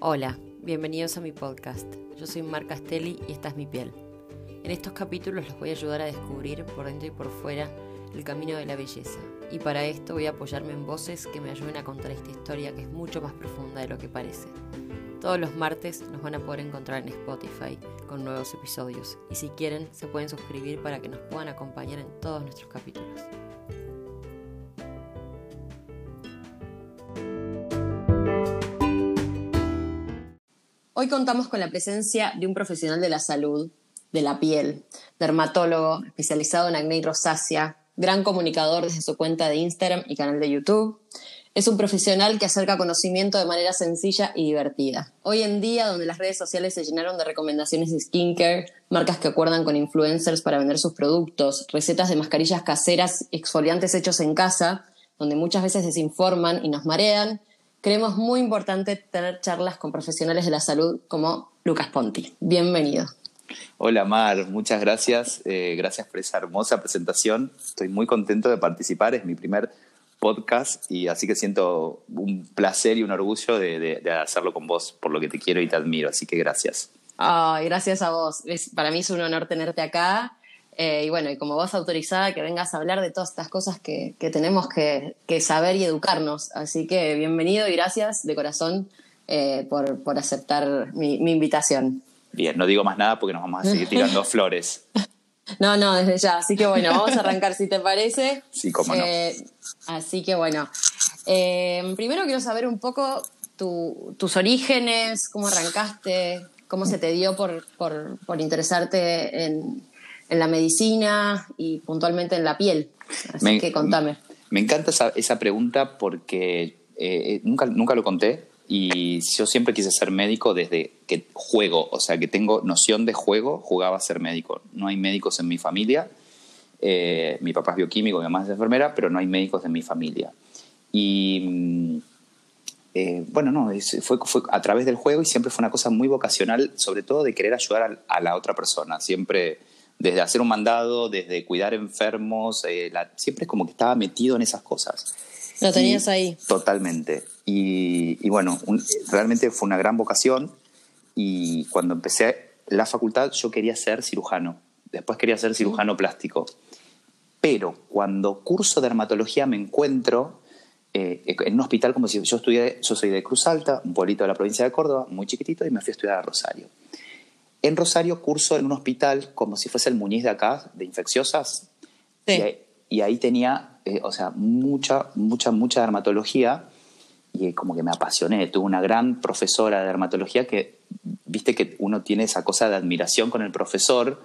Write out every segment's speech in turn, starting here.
Hola, bienvenidos a mi podcast. Yo soy Mar Castelli y esta es mi piel. En estos capítulos los voy a ayudar a descubrir por dentro y por fuera el camino de la belleza. Y para esto voy a apoyarme en voces que me ayuden a contar esta historia que es mucho más profunda de lo que parece. Todos los martes nos van a poder encontrar en Spotify con nuevos episodios y si quieren se pueden suscribir para que nos puedan acompañar en todos nuestros capítulos. Hoy contamos con la presencia de un profesional de la salud, de la piel, dermatólogo especializado en acné y rosácea, gran comunicador desde su cuenta de Instagram y canal de YouTube. Es un profesional que acerca conocimiento de manera sencilla y divertida. Hoy en día, donde las redes sociales se llenaron de recomendaciones de skincare, marcas que acuerdan con influencers para vender sus productos, recetas de mascarillas caseras, exfoliantes hechos en casa, donde muchas veces desinforman y nos marean, creemos muy importante tener charlas con profesionales de la salud como Lucas Ponti. Bienvenido. Hola Mar, muchas gracias. Eh, gracias por esa hermosa presentación. Estoy muy contento de participar. Es mi primer podcast y así que siento un placer y un orgullo de, hacerlo con vos por lo que te quiero y te admiro. Así que gracias. Ay, gracias a vos. para mí es un honor tenerte acá eh, y bueno, y como vos autorizada, que vengas a hablar de todas estas cosas que, tenemos que, saber y educarnos. Así que bienvenido y gracias de corazón eh, por, aceptar mi, invitación. Bien, no digo más nada porque nos vamos a seguir tirando flores. No, no, desde ya. Así que bueno, vamos a arrancar si te parece. Sí, cómo no. Eh, así que bueno, primero quiero saber un poco tus orígenes, cómo arrancaste, cómo se te dio por, por interesarte en, en la medicina y puntualmente en la piel. Así que contame. Me encanta esa, pregunta porque eh, nunca, nunca lo conté y yo siempre quise ser médico desde que juego, o sea, que tengo noción de juego, jugaba a ser médico. No hay médicos en mi familia. Eh, mi papá es bioquímico, mi mamá es enfermera, pero no hay médicos en mi familia. Y mm, eh, bueno, no, fue, fue, a través del juego y siempre fue una cosa muy vocacional, sobre todo de querer ayudar a, a la otra persona. Siempre desde hacer un mandado, desde cuidar enfermos, eh, siempre es como que estaba metido en esas cosas. Lo tenías ahí. Totalmente. Y, bueno, realmente fue una gran vocación y cuando empecé la facultad yo quería ser cirujano, después quería ser cirujano plástico. Pero cuando curso dermatología me encuentro eh, en un hospital como si yo estudié, yo soy de Cruz Alta, un pueblito de la provincia de Córdoba, muy chiquitito, y me fui a estudiar a Rosario. En Rosario curso en un hospital como si fuese el Muñiz de acá, de infecciosas. Y, ahí tenía, eh, o sea, mucha, mucha, mucha dermatología y como que me apasioné. Tuve una gran profesora de dermatología que, viste que uno tiene esa cosa de admiración con el profesor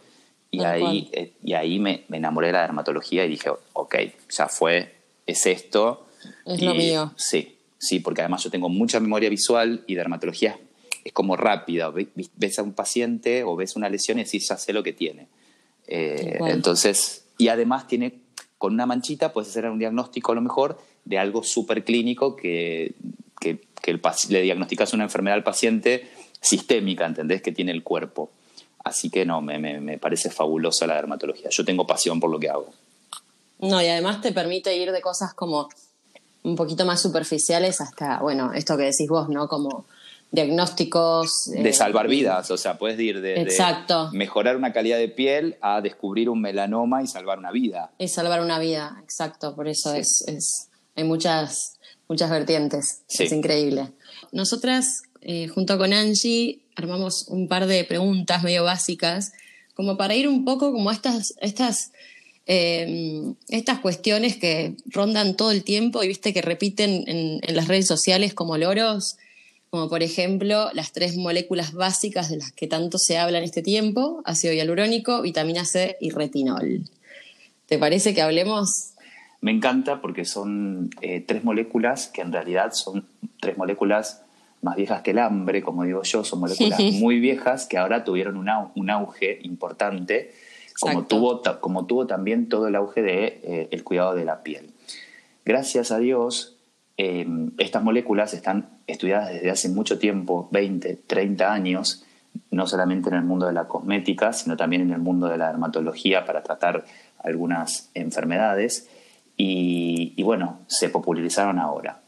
y ahí, eh, y ahí me, enamoré de la dermatología y dije, ok, ya fue, es esto. Es lo mío. Sí, sí, porque además yo tengo mucha memoria visual y dermatología es como rápida. Ves a un paciente o ves una lesión y decís, ya sé lo que tiene. Eh, entonces, y además tiene, con una manchita puedes hacer un diagnóstico a lo mejor de algo súper clínico que, que, el, le diagnosticas una enfermedad al paciente sistémica, ¿entendés? Que tiene el cuerpo. Así que no, me, me, me parece fabulosa la dermatología. Yo tengo pasión por lo que hago. No, y además te permite ir de cosas como un poquito más superficiales hasta, bueno, esto que decís vos, ¿no? Como diagnósticos. De eh, salvar vidas, o sea, puedes ir de, mejorar una calidad de piel a descubrir un melanoma y salvar una vida. Y salvar una vida, exacto, por eso es, es, hay muchas, muchas vertientes, es increíble. Nosotras, eh, junto con Angie, armamos un par de preguntas medio básicas, como para ir un poco como a estas, estas, eh, estas cuestiones que rondan todo el tiempo y viste que repiten en, en las redes sociales como loros como por ejemplo las tres moléculas básicas de las que tanto se habla en este tiempo, ácido hialurónico, vitamina C y retinol. ¿Te parece que hablemos? Me encanta porque son eh, tres moléculas que en realidad son tres moléculas más viejas que el hambre, como digo yo, son moléculas muy viejas que ahora tuvieron un auge importante, como tuvo, como tuvo también todo el auge del de, eh, el cuidado de la piel. Gracias a Dios, Em, estas moléculas están estudiadas desde hace mucho tiempo, 20, 30 años, no solamente en el mundo de la cosmética, sino también en el mundo de la dermatología para tratar algunas enfermedades. Y, bueno, se popularizaron ahora.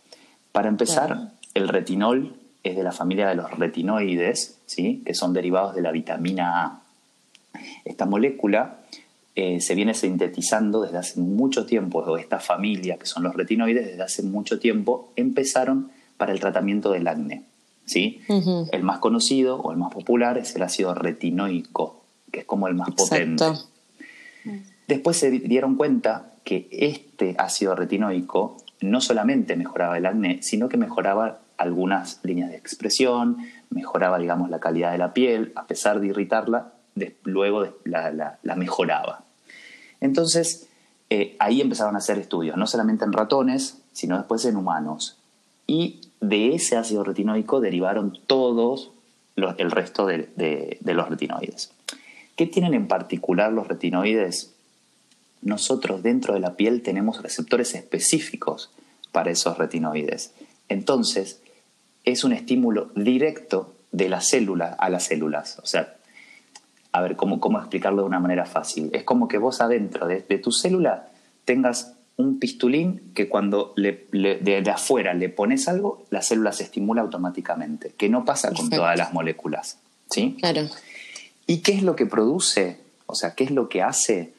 Para empezar, el retinol es de la familia de los retinoides, ¿sí? que son derivados de la vitamina A. Esta molécula eh, se viene sintetizando desde hace mucho tiempo, o esta familia, que son los retinoides, desde hace mucho tiempo empezaron para el tratamiento del acné. ¿sí? El más conocido o el más popular es el ácido retinoico, que es como el más potente. Después se dieron cuenta que este ácido retinoico no solamente mejoraba el acné, sino que mejoraba algunas líneas de expresión, mejoraba, digamos, la calidad de la piel, a pesar de irritarla, luego la, mejoraba. Entonces, eh, ahí empezaron a hacer estudios, no solamente en ratones, sino después en humanos. Y de ese ácido retinoico derivaron todos el resto de, los retinoides. ¿Qué tienen en particular los retinoides? Nosotros dentro de la piel tenemos receptores específicos para esos retinoides. Entonces, es un estímulo directo de la célula a las células. O sea, a ver, ¿cómo, cómo explicarlo de una manera fácil? Es como que vos adentro de, tu célula tengas un pistulín que cuando de, afuera le pones algo, la célula se estimula automáticamente, que no pasa con todas las moléculas. ¿Sí? Claro. ¿Y qué es lo que produce? O sea, ¿qué es lo que hace?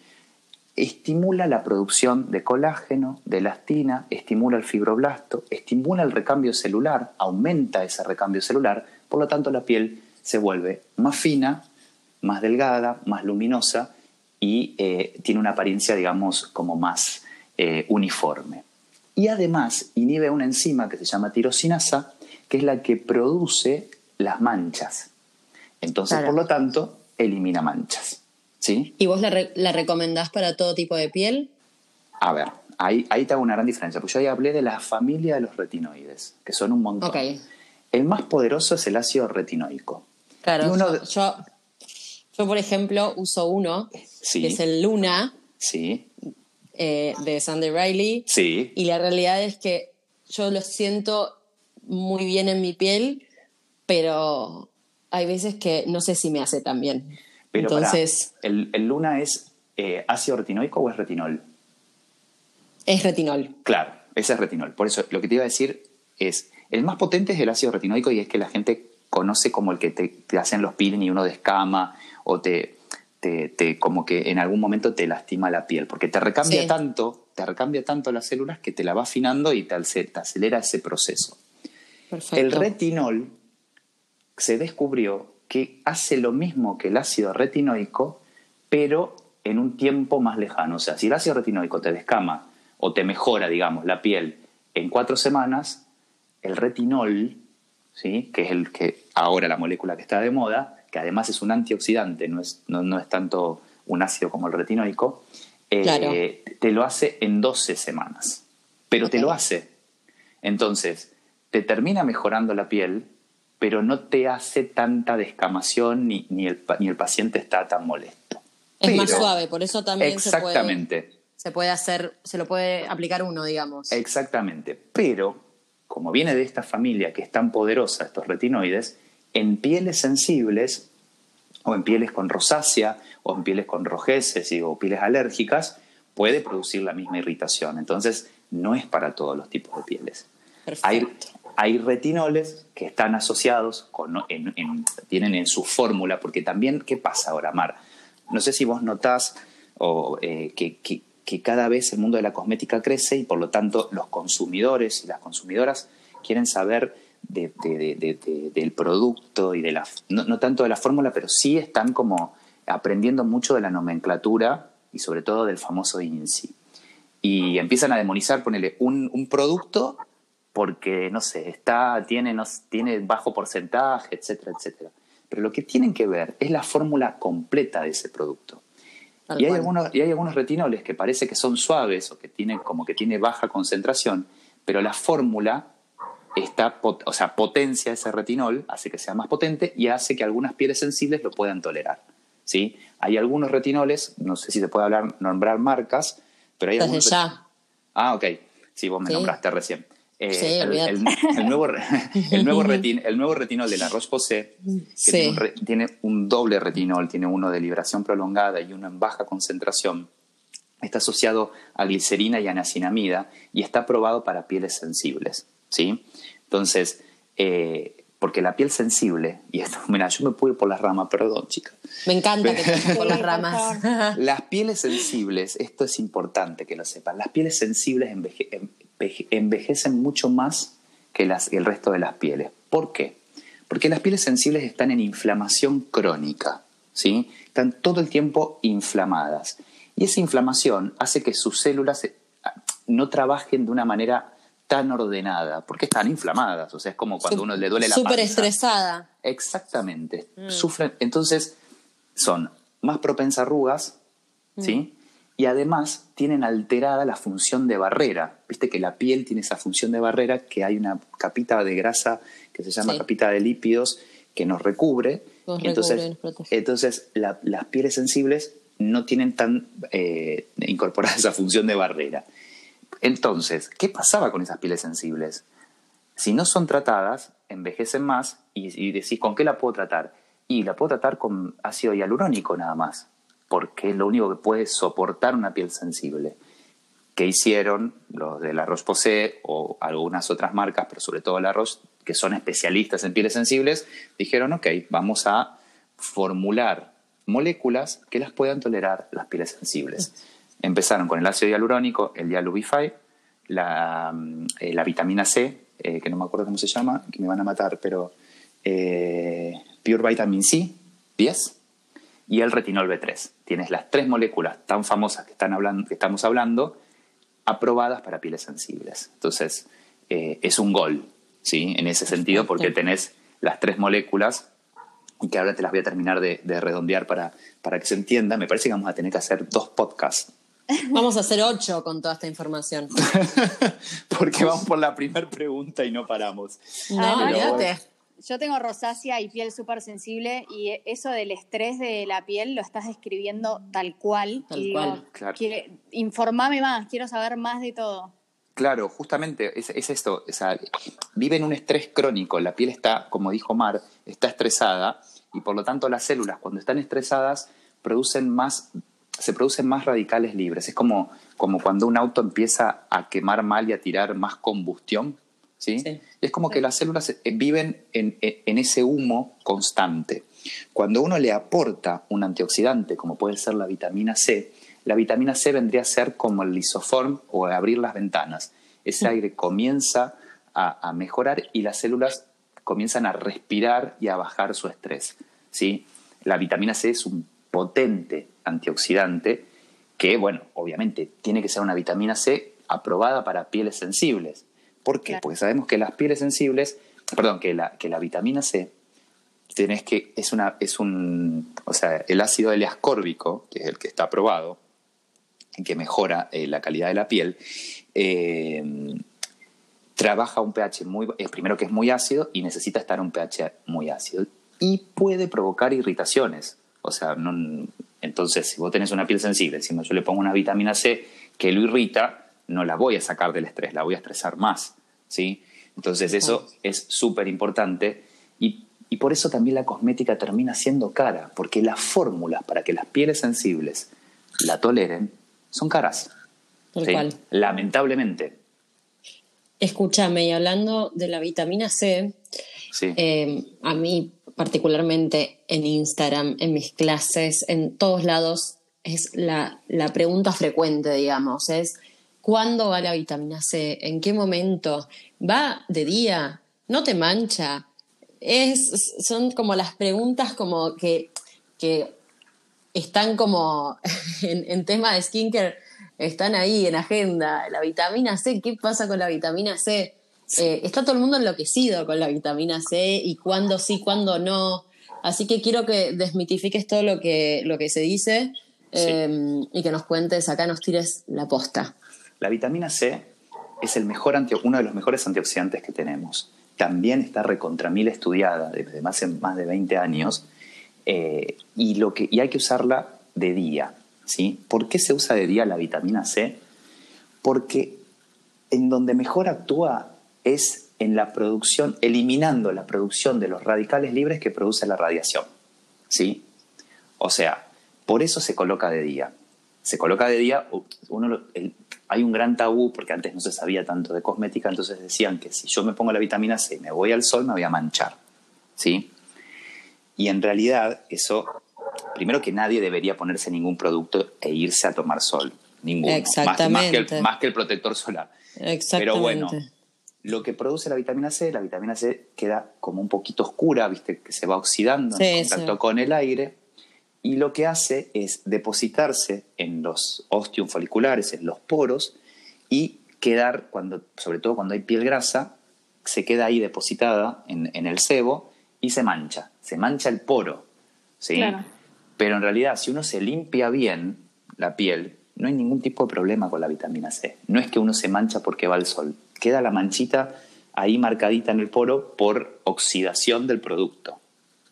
Estimula la producción de colágeno, de elastina, estimula el fibroblasto, estimula el recambio celular, aumenta ese recambio celular, por lo tanto la piel se vuelve más fina, más delgada, más luminosa y eh, tiene una apariencia, digamos, como más eh, uniforme. Y además inhibe una enzima que se llama tirosinasa, que es la que produce las manchas. Entonces, por lo tanto, elimina manchas. ¿sí? ¿Y vos la, recomendás para todo tipo de piel? A ver, ahí, ahí te hago una gran diferencia, porque yo ahí hablé de la familia de los retinoides, que son un montón. El más poderoso es el ácido retinoico. Claro, yo, yo, por ejemplo, uso uno, que es el Luna. Sí. Eh, de Sandy Riley. Sí. Y la realidad es que yo lo siento muy bien en mi piel, pero hay veces que no sé si me hace tan bien. Pero Entonces, ¿el, Luna es eh, ácido retinoico o es retinol? Es retinol. Claro, ese es retinol. Por eso lo que te iba a decir es, el más potente es el ácido retinoico y es que la gente conoce como el que te, hacen los peeling y uno descama o te, te, como que en algún momento te lastima la piel, porque te recambia tanto, te recambia tanto las células que te la va afinando y te, acelera ese proceso. El retinol se descubrió que hace lo mismo que el ácido retinoico, pero en un tiempo más lejano. O sea, si el ácido retinoico te descama o te mejora, digamos, la piel en cuatro semanas, el retinol ¿sí? que es el que ahora la molécula que está de moda, que además es un antioxidante, no es, no, es tanto un ácido como el retinoico, eh, te lo hace en 12 semanas. Pero te lo hace. Entonces, te termina mejorando la piel, pero no te hace tanta descamación ni, ni, el, ni el paciente está tan molesto. Es más suave, por eso también exactamente. Se puede, hacer, se lo puede aplicar uno, digamos. Exactamente. Pero como viene de esta familia que es tan poderosa, estos retinoides, en pieles sensibles o en pieles con rosácea o en pieles con rojeces o pieles alérgicas, puede producir la misma irritación. Entonces, no es para todos los tipos de pieles. Hay, hay, retinoles que están asociados, con, tienen en su fórmula, porque también, ¿qué pasa ahora, Mar? No sé si vos notás o, eh, que, que cada vez el mundo de la cosmética crece y por lo tanto los consumidores y las consumidoras quieren saber del producto y de la, no, tanto de la fórmula, pero sí están como aprendiendo mucho de la nomenclatura y sobre todo del famoso INSI. Y empiezan a demonizar, ponerle un, producto porque, no sé, está, tiene, no, tiene bajo porcentaje, etcétera, etcétera. Pero lo que tienen que ver es la fórmula completa de ese producto. Y hay, algunos, y hay algunos retinoles que parece que son suaves o que tienen como que tiene baja concentración, pero la fórmula está, o sea, potencia ese retinol, hace que sea más potente y hace que algunas pieles sensibles lo puedan tolerar. ¿sí? Hay algunos retinoles, no sé si se puede hablar, nombrar marcas, pero hay algunos. ya. Ah, ok. Sí, vos me nombraste recién. Eh, el, nuevo, el, nuevo el nuevo retinol de la Roche-Posay, que tiene, un, doble retinol, tiene uno de liberación prolongada y uno en baja concentración, está asociado a glicerina y a nacinamida y está probado para pieles sensibles. ¿Sí? Entonces, eh, porque la piel sensible, y esto, mira, yo me pude ir por las ramas, perdón, chicas. Me encanta que te por las ramas. las pieles sensibles, esto es importante que lo sepan, las pieles sensibles envejecen mucho más que, las, el resto de las pieles. ¿Por qué? Porque las pieles sensibles están en inflamación crónica, ¿sí? Están todo el tiempo inflamadas. Y esa inflamación hace que sus células eh, no trabajen de una manera tan ordenada, porque están inflamadas, o sea, es como cuando uno le duele la Súper estresada. Exactamente. Mm. Sufren, entonces son más propensas a arrugas, mm. ¿sí? Y además tienen alterada la función de barrera. Viste que la piel tiene esa función de barrera, que hay una capita de grasa que se llama capita de lípidos que nos recubre. entonces, entonces las pieles sensibles no tienen tan eh, incorporada esa función de barrera. Entonces, ¿qué pasaba con esas pieles sensibles? Si no son tratadas, envejecen más y, decís, ¿con qué la puedo tratar? Y la puedo tratar con ácido hialurónico nada más, porque es lo único que puede soportar una piel sensible. ¿Qué hicieron los de la Roche-Posay o algunas otras marcas, pero sobre todo la Roche, que son especialistas en pieles sensibles? Dijeron, ok, vamos a formular moléculas que las puedan tolerar las pieles sensibles. Empezaron con el ácido hialurónico, el Dialubify, la, mm, eh, la vitamina C, eh, que no me acuerdo cómo se llama, que me van a matar, pero eh, Pure Vitamin C, 10, y el retinol B3. Tienes las tres moléculas tan famosas que, están hablando, que estamos hablando, aprobadas para pieles sensibles. Entonces, es un gol, ¿sí? En ese sentido, porque tenés las tres moléculas y que ahora te las voy a terminar de, de redondear para, para que se entienda. Me parece que vamos a tener que hacer dos podcasts Vamos a hacer ocho con toda esta información. Porque vamos por la primera pregunta y no paramos. No, Yo tengo rosácea y piel súper sensible y eso del estrés de la piel lo estás describiendo tal cual. Tal cual. informame más, quiero saber más de todo. Claro, justamente es, esto. O sea, vive en un estrés crónico. La piel está, como dijo Mar, está estresada y por lo tanto las células cuando están estresadas producen más se producen más radicales libres. Es como, como cuando un auto empieza a quemar mal y a tirar más combustión. ¿sí? Es como que las células eh, viven en, en, ese humo constante. Cuando uno le aporta un antioxidante, como puede ser la vitamina C, la vitamina C vendría a ser como el lisoform o abrir las ventanas. Ese aire comienza a, a, mejorar y las células comienzan a respirar y a bajar su estrés. ¿sí? La vitamina C es un potente antioxidante que, bueno, obviamente tiene que ser una vitamina C aprobada para pieles sensibles. ¿Por qué? Porque sabemos que las pieles sensibles, perdón, que la, que la vitamina C tenés que, es una, es un, o sea, el ácido L-ascórbico, que es el que está aprobado, que mejora eh, la calidad de la piel, eh, trabaja un pH muy, es primero que es muy ácido y necesita estar un pH muy ácido y puede provocar irritaciones. O sea, no, entonces, si vos tenés una piel sensible, si yo le pongo una vitamina C que lo irrita, no la voy a sacar del estrés, la voy a estresar más. ¿sí? Entonces, eso es súper importante y, por eso también la cosmética termina siendo cara, porque las fórmulas para que las pieles sensibles la toleren son caras. Lamentablemente. Escúchame, y hablando de la vitamina C, eh, a mí particularmente en Instagram, en mis clases, en todos lados, es la, pregunta frecuente, digamos, es ¿cuándo va la vitamina C? ¿En qué momento? ¿Va de día? ¿No te mancha? Es, son como las preguntas como que, que están como en, en tema de skincare, están ahí en agenda. La vitamina C, ¿qué pasa con la vitamina C? Eh, está todo el mundo enloquecido con la vitamina C y cuándo sí, cuándo no. Así que quiero que desmitifiques todo lo que, lo que se dice em, y que nos cuentes acá, nos tires la posta. La vitamina C es el mejor uno de los mejores antioxidantes que tenemos. También está recontra mil estudiada desde más, más de 20 años eh, y, lo que, y hay que usarla de día. ¿sí? ¿Por qué se usa de día la vitamina C? Porque en donde mejor actúa es en la producción, eliminando la producción de los radicales libres que produce la radiación. ¿Sí? O sea, por eso se coloca de día. Se coloca de día, uno, hay un gran tabú, porque antes no se sabía tanto de cosmética, entonces decían que si yo me pongo la vitamina C y me voy al sol, me voy a manchar. ¿sí? Y en realidad eso, primero que nadie debería ponerse ningún producto e irse a tomar sol, ninguno, Exactamente. Más, que el, más que el protector solar. Exactamente. Pero bueno, lo que produce la vitamina C, la vitamina C queda como un poquito oscura, viste, que se va oxidando en contacto con el aire, y lo que hace es depositarse en los ostium foliculares, en los poros, y quedar, cuando, sobre todo cuando hay piel grasa, se queda ahí depositada en, el sebo y se mancha, se mancha el poro. ¿sí? Pero en realidad, si uno se limpia bien la piel, no hay ningún tipo de problema con la vitamina C. No es que uno se mancha porque va al sol. Queda la manchita ahí marcadita en el poro por oxidación del producto,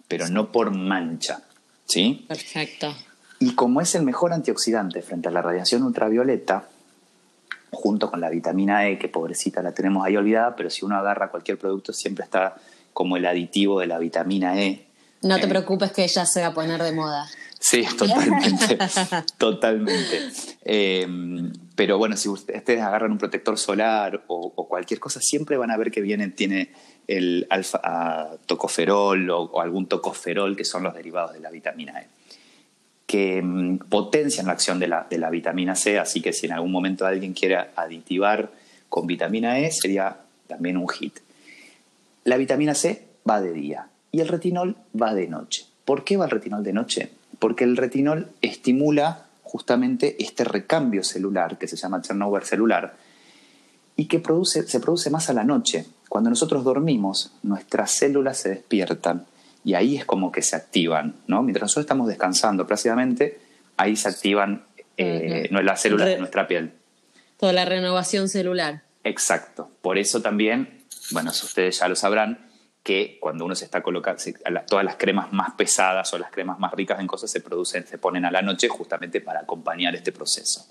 pero no por mancha. ¿Sí? Perfecto. Y como es el mejor antioxidante frente a la radiación ultravioleta, junto con la vitamina E, que pobrecita la tenemos ahí olvidada, pero si uno agarra cualquier producto siempre está como el aditivo de la vitamina E. No te eh, preocupes que ella se va a poner de moda. Sí, totalmente. totalmente. Eh, pero bueno, si ustedes agarran un protector solar o, cualquier cosa, siempre van a ver que viene, tiene el alfa tocoferol o, o, algún tocoferol, que son los derivados de la vitamina E que mm, potencian la acción de la, de la vitamina C, así que si en algún momento alguien quiere aditivar con vitamina E, sería también un hit. La vitamina C va de día y el retinol va de noche. ¿Por qué va el retinol de noche? Porque el retinol estimula justamente este recambio celular que se llama turnover celular y que produce, se produce más a la noche. Cuando nosotros dormimos, nuestras células se despiertan y ahí es como que se activan, ¿no? Mientras nosotros estamos descansando plácidamente, ahí se activan eh, las células de nuestra piel. Toda la renovación celular. Exacto. Por eso también, bueno, ustedes ya lo sabrán, que cuando uno se está colocando, todas las cremas más pesadas o las cremas más ricas en cosas se producen, se ponen a la noche justamente para acompañar este proceso.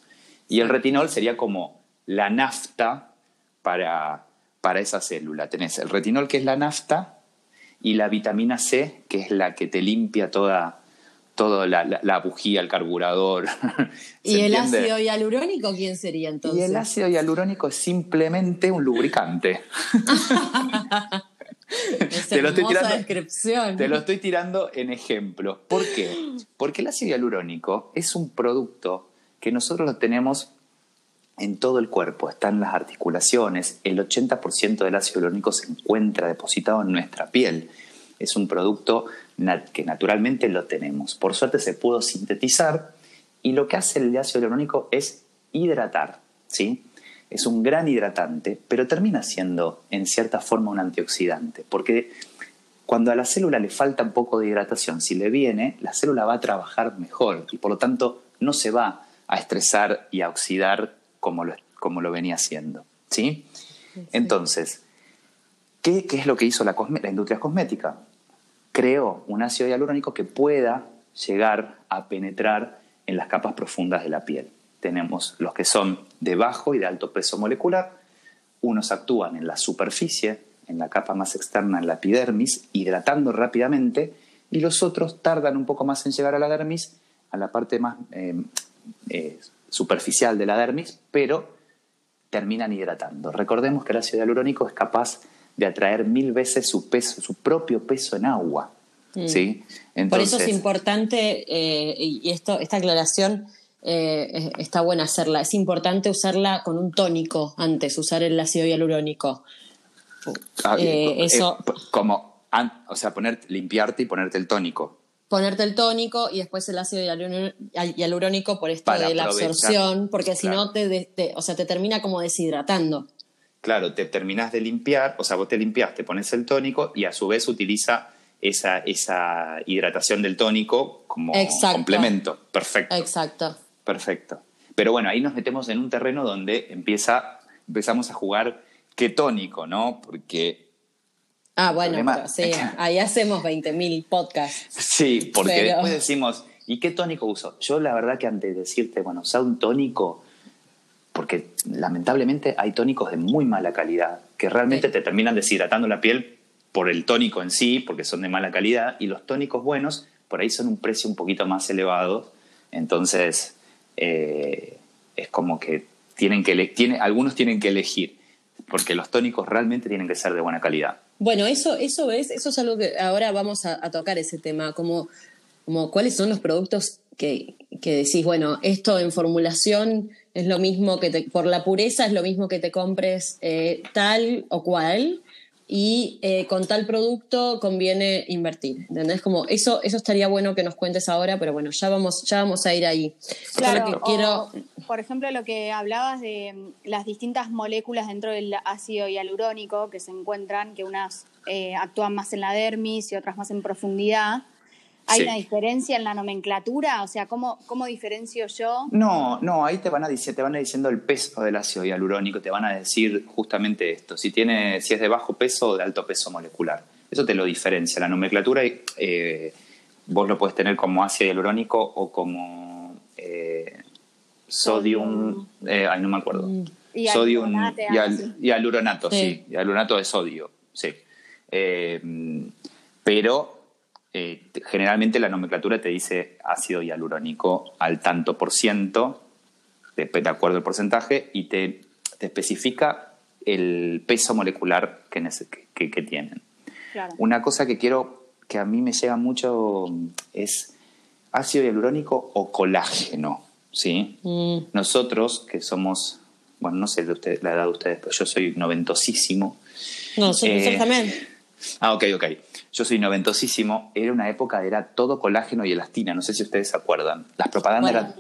Y el retinol sería como la nafta para, para esa célula. Tenés el retinol que es la nafta y la vitamina C, que es la que te limpia toda, toda la, bujía, el carburador. ¿Y el ácido hialurónico quién sería entonces? Y el ácido hialurónico es simplemente un lubricante. te lo estoy tirando, descripción. Te lo estoy tirando en ejemplo. ¿Por qué? Porque el ácido hialurónico es un producto que nosotros lo tenemos en todo el cuerpo, está en las articulaciones, el 80% del ácido hialurónico se encuentra depositado en nuestra piel. Es un producto que naturalmente lo tenemos. Por suerte se pudo sintetizar y lo que hace el ácido hialurónico es hidratar, ¿sí? Es un gran hidratante, pero termina siendo en cierta forma un antioxidante, porque cuando a la célula le falta un poco de hidratación, si le viene, la célula va a trabajar mejor y por lo tanto no se va a estresar y a oxidar como lo, como lo venía haciendo. ¿sí? Entonces, ¿qué, es lo que hizo la, la industria cosmética? Creó un ácido hialurónico que pueda llegar a penetrar en las capas profundas de la piel. Tenemos los que son de bajo y de alto peso molecular, unos actúan en la superficie, en la capa más externa, en la epidermis, hidratando rápidamente, y los otros tardan un poco más en llegar a la dermis, a la parte más eh, eh, superficial de la dermis, pero terminan hidratando. Recordemos que el ácido hialurónico es capaz de atraer mil veces su peso, su propio peso en agua. Mm. ¿sí? Por eso es importante, eh, y esto, esta aclaración eh, está buena hacerla, es importante usarla con un tónico antes, usar el ácido hialurónico. Ah, eh, eso... como, o sea, poner, limpiarte y ponerte el tónico ponerte el tónico y después el ácido hialurónico por esto de la absorción, porque si no te, o sea, te termina como deshidratando. Claro, te terminas de limpiar, o sea, vos te limpias, te pones el tónico y a su vez utiliza esa, esa hidratación del tónico como complemento. Perfecto. Exacto. Perfecto. Pero bueno, ahí nos metemos en un terreno donde empieza, empezamos a jugar qué tónico, ¿no? Porque Ah, bueno, sí, ahí hacemos 20.000 podcasts. Sí, porque después decimos, ¿y qué tónico uso? Yo la verdad que antes de decirte, bueno, usa un tónico, porque lamentablemente hay tónicos de muy mala calidad, que realmente te terminan deshidratando la piel por el tónico en sí, porque son de mala calidad, y los tónicos buenos por ahí son un precio un poquito más elevado, entonces eh, es como que tienen que tiene, algunos tienen que elegir, porque los tónicos realmente tienen que ser de buena calidad. Bueno, eso, eso es, eso es algo que ahora vamos a, tocar ese tema, como, como cuáles son los productos que, que, decís, bueno, esto en formulación es lo mismo que te, por la pureza es lo mismo que te compres eh, tal o cual, y eh, con tal producto conviene invertir. ¿Entendés? Como eso, eso estaría bueno que nos cuentes ahora, pero bueno, ya vamos, ya vamos a ir ahí. Claro, quiero... por ejemplo, lo que hablabas de mm, las distintas moléculas dentro del ácido hialurónico que se encuentran, que unas eh, actúan más en la dermis y otras más en profundidad. ¿Hay una diferencia en la nomenclatura? O sea, ¿cómo, ¿cómo diferencio yo? No, no, ahí te van, a decir, te van a diciendo el peso del ácido hialurónico, te van a decir justamente esto, si, tiene, si es de bajo peso o de alto peso molecular. Eso te lo diferencia. La nomenclatura, eh, vos lo puedes tener como ácido hialurónico o como eh, sodium, eh, ay, no me acuerdo. Mm. Y sodium y, aluronato, sí. y aluronato de sodio, sí. pero eh, generalmente la nomenclatura te dice ácido hialurónico al tanto por ciento, de, acuerdo al porcentaje, y te, especifica el peso molecular que, que, tienen. Una cosa que quiero, que a mí me llega mucho, es ácido hialurónico o colágeno. ¿sí? Mm. Nosotros, que somos, bueno, no sé de la edad de ustedes, pero yo soy noventosísimo. No, soy eh, también. Ah, ok, ok. Yo soy noventosísimo. Era una época, era todo colágeno y elastina. No sé si ustedes se acuerdan. Las propagandas eran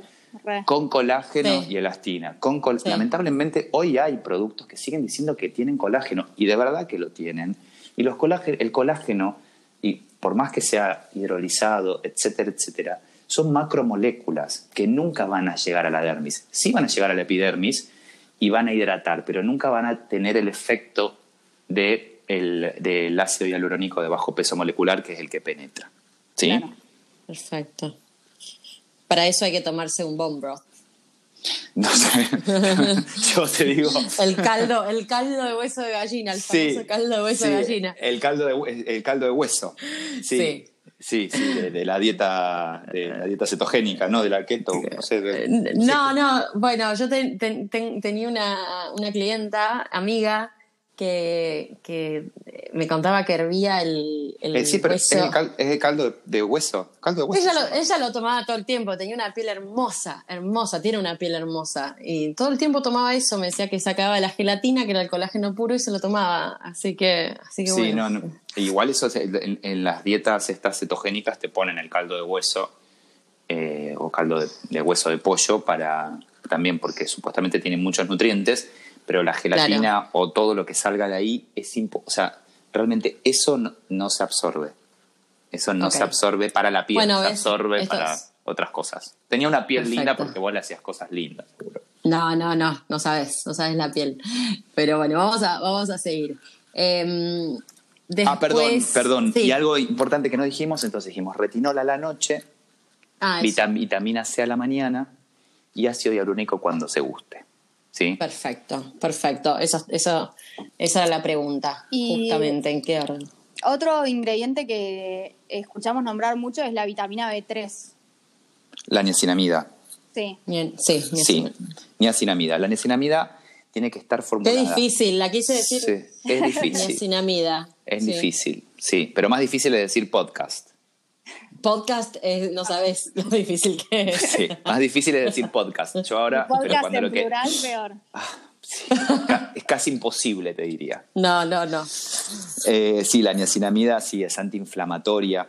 con colágeno y elastina. Con Lamentablemente, hoy hay productos que siguen diciendo que tienen colágeno y de verdad que lo tienen. Y los el colágeno, y por más que sea hidrolizado, etcétera, etcétera, son macromoléculas que nunca van a llegar a la dermis. Sí van a llegar a la epidermis y van a hidratar, pero nunca van a tener el efecto de el, del ácido hialurónico de bajo peso molecular, que es el que penetra. ¿Sí? Perfecto. Para eso hay que tomarse un bone broth. No sé. Yo te digo. El caldo, el caldo de hueso de gallina, el famoso caldo de hueso de gallina. El caldo de, el caldo de hueso. Sí. Sí, sí, de, la dieta, de la dieta cetogénica, ¿no? De la keto. No, sé, no, no, bueno, yo tenía una, una clienta, amiga, que, me contaba que hervía el, el eh, sí, pero Es, el caldo de hueso. Caldo de hueso. Ella, lo, ella lo, tomaba todo el tiempo, tenía una piel hermosa, hermosa, tiene una piel hermosa. Y todo el tiempo tomaba eso, me decía que sacaba la gelatina, que era el colágeno puro, y se lo tomaba. Así que, así que sí, no, no, Igual eso en, las dietas estas cetogénicas te ponen el caldo de hueso eh, o caldo de, de hueso de pollo para también porque supuestamente tiene muchos nutrientes pero la gelatina o todo lo que salga de ahí es imposible. O sea, realmente eso no, se absorbe. Eso no se absorbe para la piel, se absorbe para otras cosas. Tenía una piel linda porque vos le hacías cosas lindas, No, no, no, no sabes, no sabes la piel. Pero bueno, vamos a, vamos a seguir. Em, ah, perdón, perdón. Y algo importante que no dijimos, entonces dijimos retinol a la noche, ah, vitamina C a la mañana y ácido hialurónico cuando se guste. Perfecto, perfecto. Eso, eso, esa era la pregunta, justamente, ¿en qué orden? Otro ingrediente que escuchamos nombrar mucho es la vitamina B3. La niacinamida. Sí. sí, sí, niacinamida. La niacinamida tiene que estar formulada. Qué difícil, la quise decir. Sí, es difícil. niacinamida. Es difícil, sí, pero más difícil es decir podcast podcast no sabes lo difícil que es. Sí, más difícil es decir podcast. Yo ahora. Podcast pero en plural, peor. Ah, es casi imposible, te diría. No, no, no. Eh, sí, la niacinamida sí es antiinflamatoria.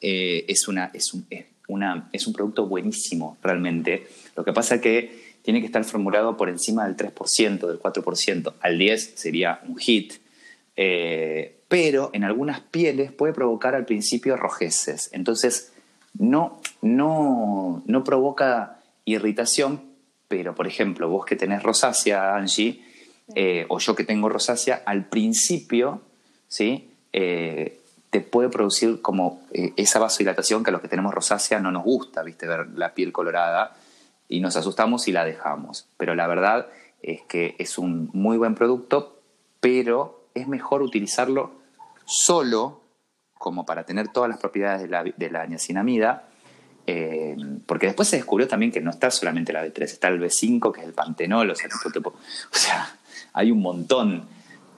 Eh, es, una, es, un, una, es un producto buenísimo, realmente. Lo que pasa es que tiene que estar formulado por encima del 3%, del 4%. Al 10 sería un hit. Eh, pero en algunas pieles puede provocar al principio rojeces. Entonces, no, no, no provoca irritación, pero por ejemplo, vos que tenés rosácea, Angie, eh, o yo que tengo rosácea, al principio, ¿sí? Eh, te puede producir como eh, esa vasodilatación que a los que tenemos rosácea no nos gusta, ¿viste? Ver la piel colorada y nos asustamos y la dejamos. Pero la verdad es que es un muy buen producto, pero es mejor utilizarlo solo como para tener todas las propiedades de la, de la niacinamida, eh, porque después se descubrió también que no está solamente la B3, está el B5, que es el pantenol, o sea, hay un montón.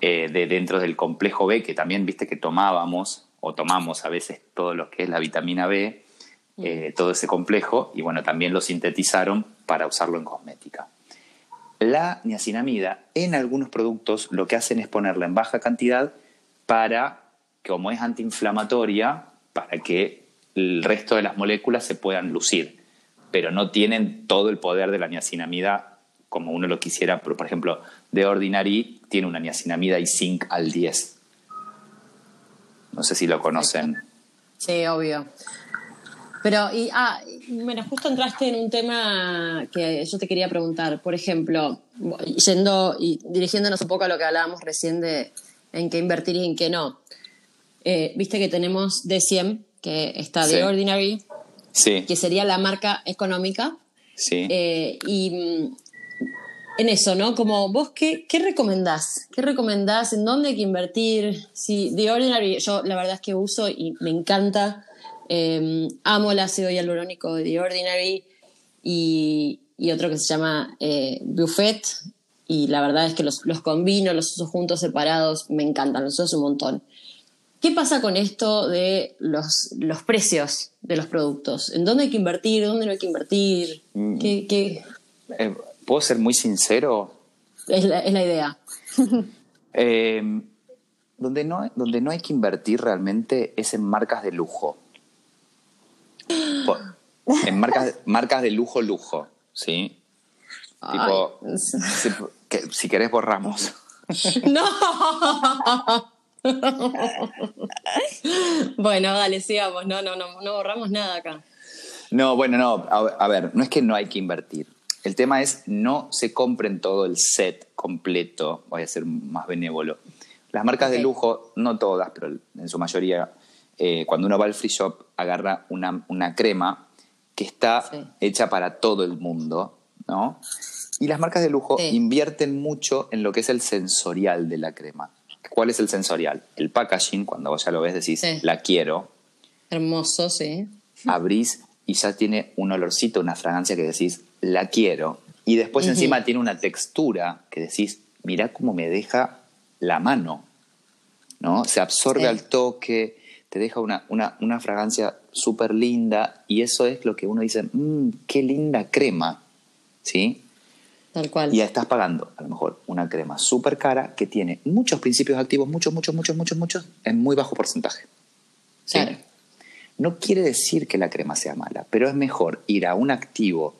eh, de dentro del complejo B, que también viste que tomábamos o tomamos a veces todo lo que es la vitamina B, eh, todo ese complejo, y bueno, también lo sintetizaron para usarlo en cosmética. La niacinamida en algunos productos lo que hacen es ponerla en baja cantidad para, como es antiinflamatoria, para que el resto de las moléculas se puedan lucir, pero no tienen todo el poder de la niacinamida como uno lo quisiera. Por ejemplo, de Ordinary tiene una niacinamida y zinc al 10. No sé si lo conocen. Sí, obvio. Pero, y, ah, bueno, justo entraste en un tema que yo te quería preguntar. Por ejemplo, yendo y dirigiéndonos un poco a lo que hablábamos recién de en qué invertir y en qué no. Eh, viste que tenemos D100, que está de Ordinary, sí. que sería la marca económica. Sí. Eh, y mm, en eso, ¿no? Como vos, ¿qué, ¿qué recomendás? ¿Qué recomendás? ¿En dónde hay que invertir? Si The Ordinary, yo la verdad es que uso y me encanta Em, amo el ácido hialurónico de The Ordinary y, otro que se llama eh, Buffet. Y la verdad es que los, los, combino, los uso juntos, separados, me encantan, los uso un montón. ¿Qué pasa con esto de los, los precios de los productos? ¿En dónde hay que invertir? ¿Dónde no hay que invertir? Mm. ¿Qué, eh, ¿Puedo ser muy sincero? Es la, es la idea. Em, donde, no, donde no hay que invertir realmente es en marcas de lujo. En marcas, marcas de lujo, lujo, ¿sí? Tipo, si, querés borramos. No. bueno, dale, sigamos. No, no, no, no borramos nada acá. No, bueno, no. A, ver, no es que no hay que invertir. El tema es no se compren todo el set completo. Voy a ser más benévolo. Las marcas de lujo, no todas, pero en su mayoría, eh, cuando uno va al free shop, agarra una, una crema que está hecha para todo el mundo, ¿no? Y las marcas de lujo invierten mucho en lo que es el sensorial de la crema. ¿Cuál es el sensorial? El packaging, cuando vos ya lo ves decís, la quiero. Hermoso, sí. Abrís y ya tiene un olorcito, una fragancia que decís, la quiero. Y después encima tiene una textura que decís, mirá cómo me deja la mano, ¿no? Se absorbe al toque, te deja una, una, fragancia súper linda y eso es lo que uno dice, mmm, qué linda crema, ¿sí? Tal cual. Y ya estás pagando a lo mejor una crema súper cara que tiene muchos principios activos, muchos, muchos, muchos, muchos, muchos, en muy bajo porcentaje. ¿sí? No quiere decir que la crema sea mala, pero es mejor ir a un activo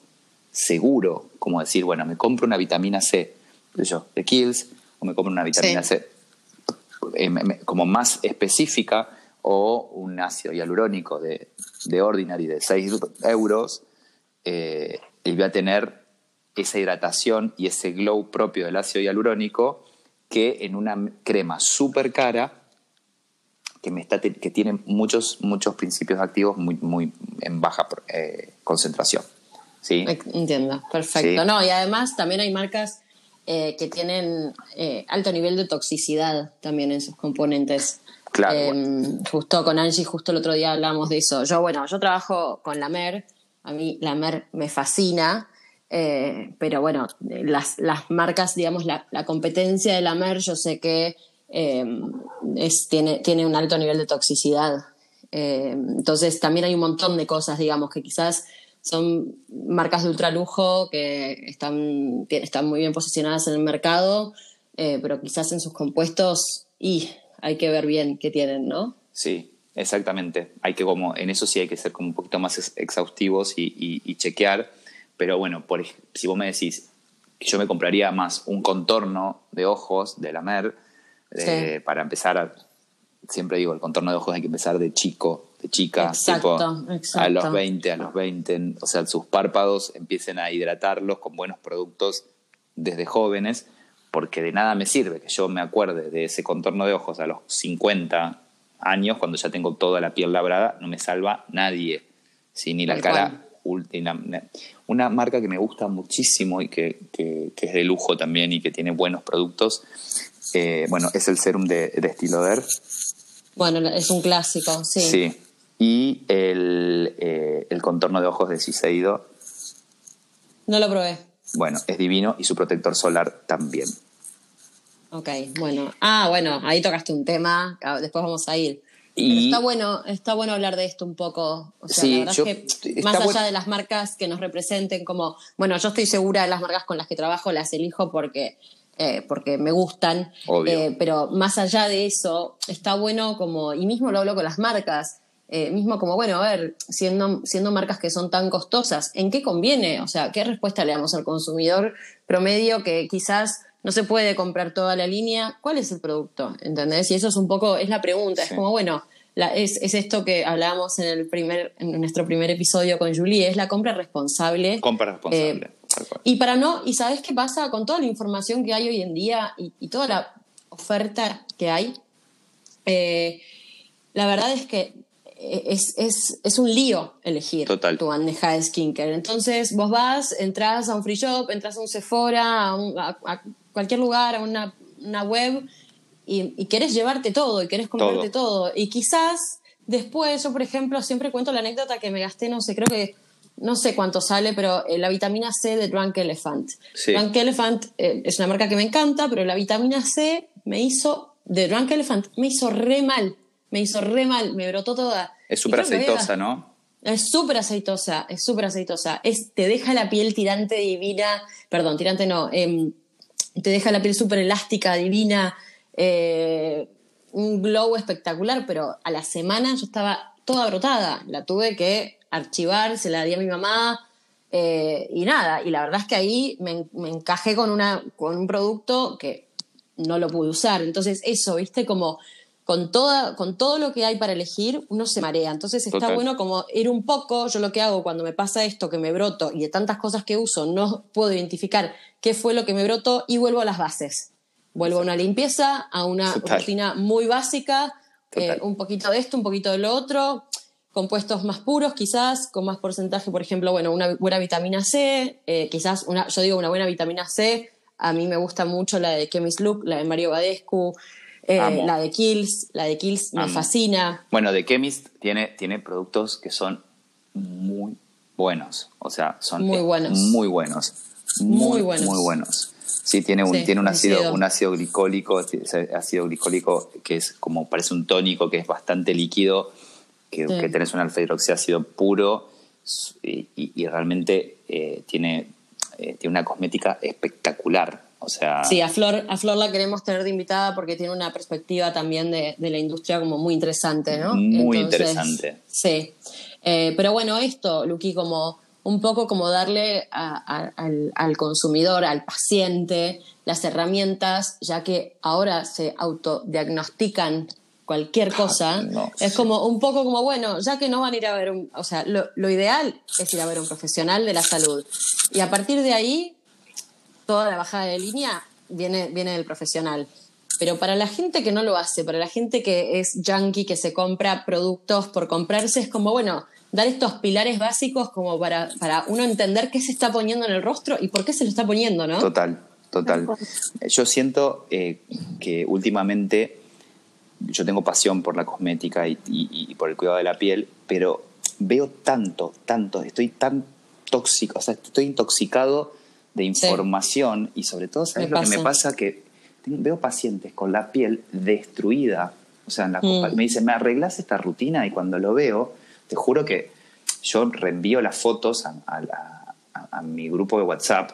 seguro, como decir, bueno, me compro una vitamina C, yo, de Kills, o me compro una vitamina C eh, como más específica, o un ácido hialurónico de, de Ordinary de 6 euros, eh, y voy a tener esa hidratación y ese glow propio del ácido hialurónico que en una crema súper cara que, me está, que tiene muchos, muchos principios activos muy, muy en baja eh, concentración. ¿sí? Entiendo, perfecto. No, y además también hay marcas eh, que tienen alto nivel de toxicidad también en sus componentes. Em, justo con Angie, justo el otro día hablamos de eso. Yo, bueno, yo trabajo con la MER, a mí la MER me fascina, eh, pero bueno, las, las marcas, digamos, la, la, competencia de la MER, yo sé que em, es, tiene, tiene un alto nivel de toxicidad. Em, entonces, también hay un montón de cosas, digamos, que quizás son marcas de ultralujo que están, están muy bien posicionadas en el mercado, eh, pero quizás en sus compuestos y hay que ver bien qué tienen, ¿no? Sí, exactamente. Hay que como, en eso sí hay que ser como un poquito más exhaustivos y, chequear. Pero bueno, por, si vos me decís que yo me compraría más un contorno de ojos de la MER, eh, para empezar siempre digo, el contorno de ojos hay que empezar de chico, de chica, exacto, a los 20, a los 20, o sea, sus párpados empiecen a hidratarlos con buenos productos desde jóvenes porque de nada me sirve que yo me acuerde de ese contorno de ojos a los 50 años, cuando ya tengo toda la piel labrada, no me salva nadie, ¿sí? ni la cara última. Una marca que me gusta muchísimo y que, es de lujo también y que tiene buenos productos, eh, bueno, es el serum de, de Estiloder. Bueno, es un clásico, sí. Sí, y el, eh, el contorno de ojos de Siseido. No lo probé. Bueno, es divino y su protector solar también. Ok, bueno. Ah, bueno, ahí tocaste un tema, ah, después vamos a ir. Y... está bueno, está bueno hablar de esto un poco. O sea, la verdad es que más allá de las marcas que nos representen, como, bueno, yo estoy segura de las marcas con las que trabajo, las elijo porque, eh, porque me gustan. Eh, pero más allá de eso, está bueno como, y mismo lo hablo con las marcas, eh, mismo como, bueno, a ver, siendo, siendo marcas que son tan costosas, ¿en qué conviene? O sea, ¿qué respuesta le damos al consumidor promedio que quizás no se puede comprar toda la línea? ¿Cuál es el producto? ¿Entendés? Y eso es un poco, es la pregunta, es como, bueno, es, es, esto que hablábamos en, el primer, en nuestro primer episodio con Julie, es la compra responsable. Compra responsable. Eh, y para no, y sabes qué pasa con toda la información que hay hoy en día y, toda la oferta que hay, eh, la verdad es que es, es, es, un lío elegir tu bandeja de skincare. Entonces vos vas, entras a un free shop, entras a un Sephora, a, cualquier lugar, a una, una web y, y, querés llevarte todo y querés comprarte todo. Y quizás después, yo por ejemplo, siempre cuento la anécdota que me gasté, no sé, creo que no sé cuánto sale, pero eh, la vitamina C de Drunk Elephant. Drunk Elephant eh, es una marca que me encanta, pero la vitamina C me hizo, de Drunk Elephant, me hizo re mal me hizo re mal, me brotó toda. Es súper aceitosa, ¿no? Es súper aceitosa, es súper aceitosa. Es, te deja la piel tirante divina, perdón, tirante no, em, te deja la piel súper elástica, divina, eh, un glow espectacular, pero a la semana yo estaba toda brotada. La tuve que archivar, se la di a mi mamá. Eh, y nada, y la verdad es que ahí me, me encajé con, una, con un producto que no lo pude usar. Entonces, eso, viste, como con, toda, con todo lo que hay para elegir, uno se marea. Entonces está bueno como ir un poco, yo lo que hago cuando me pasa esto, que me broto y de tantas cosas que uso, no puedo identificar qué fue lo que me brotó y vuelvo a las bases. Vuelvo a una limpieza, a una rutina muy básica, eh, un poquito de esto, un poquito de lo otro, compuestos más puros quizás, con más porcentaje, por ejemplo, bueno, una buena vitamina C, eh, quizás una, yo digo una buena vitamina C, a mí me gusta mucho la de Chemist Look, la de Mario Badescu, eh, la de Kills, la de Kills me fascina. Bueno, The Chemist tiene, tiene productos que son muy buenos. O sea, son muy buenos. Muy buenos. Muy, buenos. Muy buenos. Sí, tiene un, tiene un ácido, un ácido glicólico, ácido glicólico que es como parece un tónico que es bastante líquido, que, tenés un alfa hidroxiácido puro y, realmente eh, tiene, eh, tiene una cosmética espectacular. O sea... Sí, a Flor, a Flor la queremos tener de invitada porque tiene una perspectiva también de, la industria como muy interesante, ¿no? Muy interesante. Sí. Eh, pero bueno, esto, Luqui, como un poco como darle al, consumidor, al paciente, las herramientas, ya que ahora se autodiagnostican cualquier cosa, es como un poco como, bueno, ya que no van a ir a ver un, o sea, lo, lo, ideal es ir a ver un profesional de la salud. Y a partir de ahí, toda la bajada de línea viene, viene del profesional. Pero para la gente que no lo hace, para la gente que es junkie, que se compra productos por comprarse, es como, bueno, dar estos pilares básicos como para, para uno entender qué se está poniendo en el rostro y por qué se lo está poniendo, ¿no? Total, total. Yo siento eh, que últimamente yo tengo pasión por la cosmética y, y, por el cuidado de la piel, pero veo tanto, tanto, estoy tan tóxico, o sea, estoy intoxicado de información y sobre todo, ¿sabes lo que me pasa? Que veo pacientes con la piel destruida. O sea, mm. me dicen, ¿me arreglas esta rutina? Y cuando lo veo, te juro que yo reenvío las fotos a, mi grupo de WhatsApp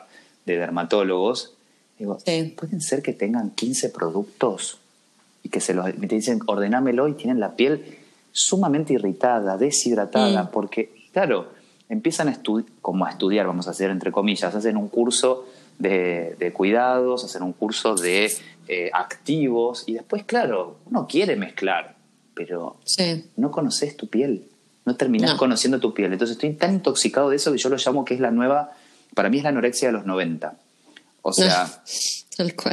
de dermatólogos. Digo, ¿pueden ser que tengan 15 productos y que se los me dicen, ordenámelo y tienen la piel sumamente irritada, deshidratada? Mm. Porque, claro, empiezan a como a estudiar, vamos a hacer entre comillas, hacen un curso de, cuidados, hacen un curso de eh, activos y después, claro, uno quiere mezclar, pero no conoces tu piel, no terminas conociendo tu piel. Entonces estoy tan intoxicado de eso que yo lo llamo que es la nueva, para mí es la anorexia de los 90. O sea,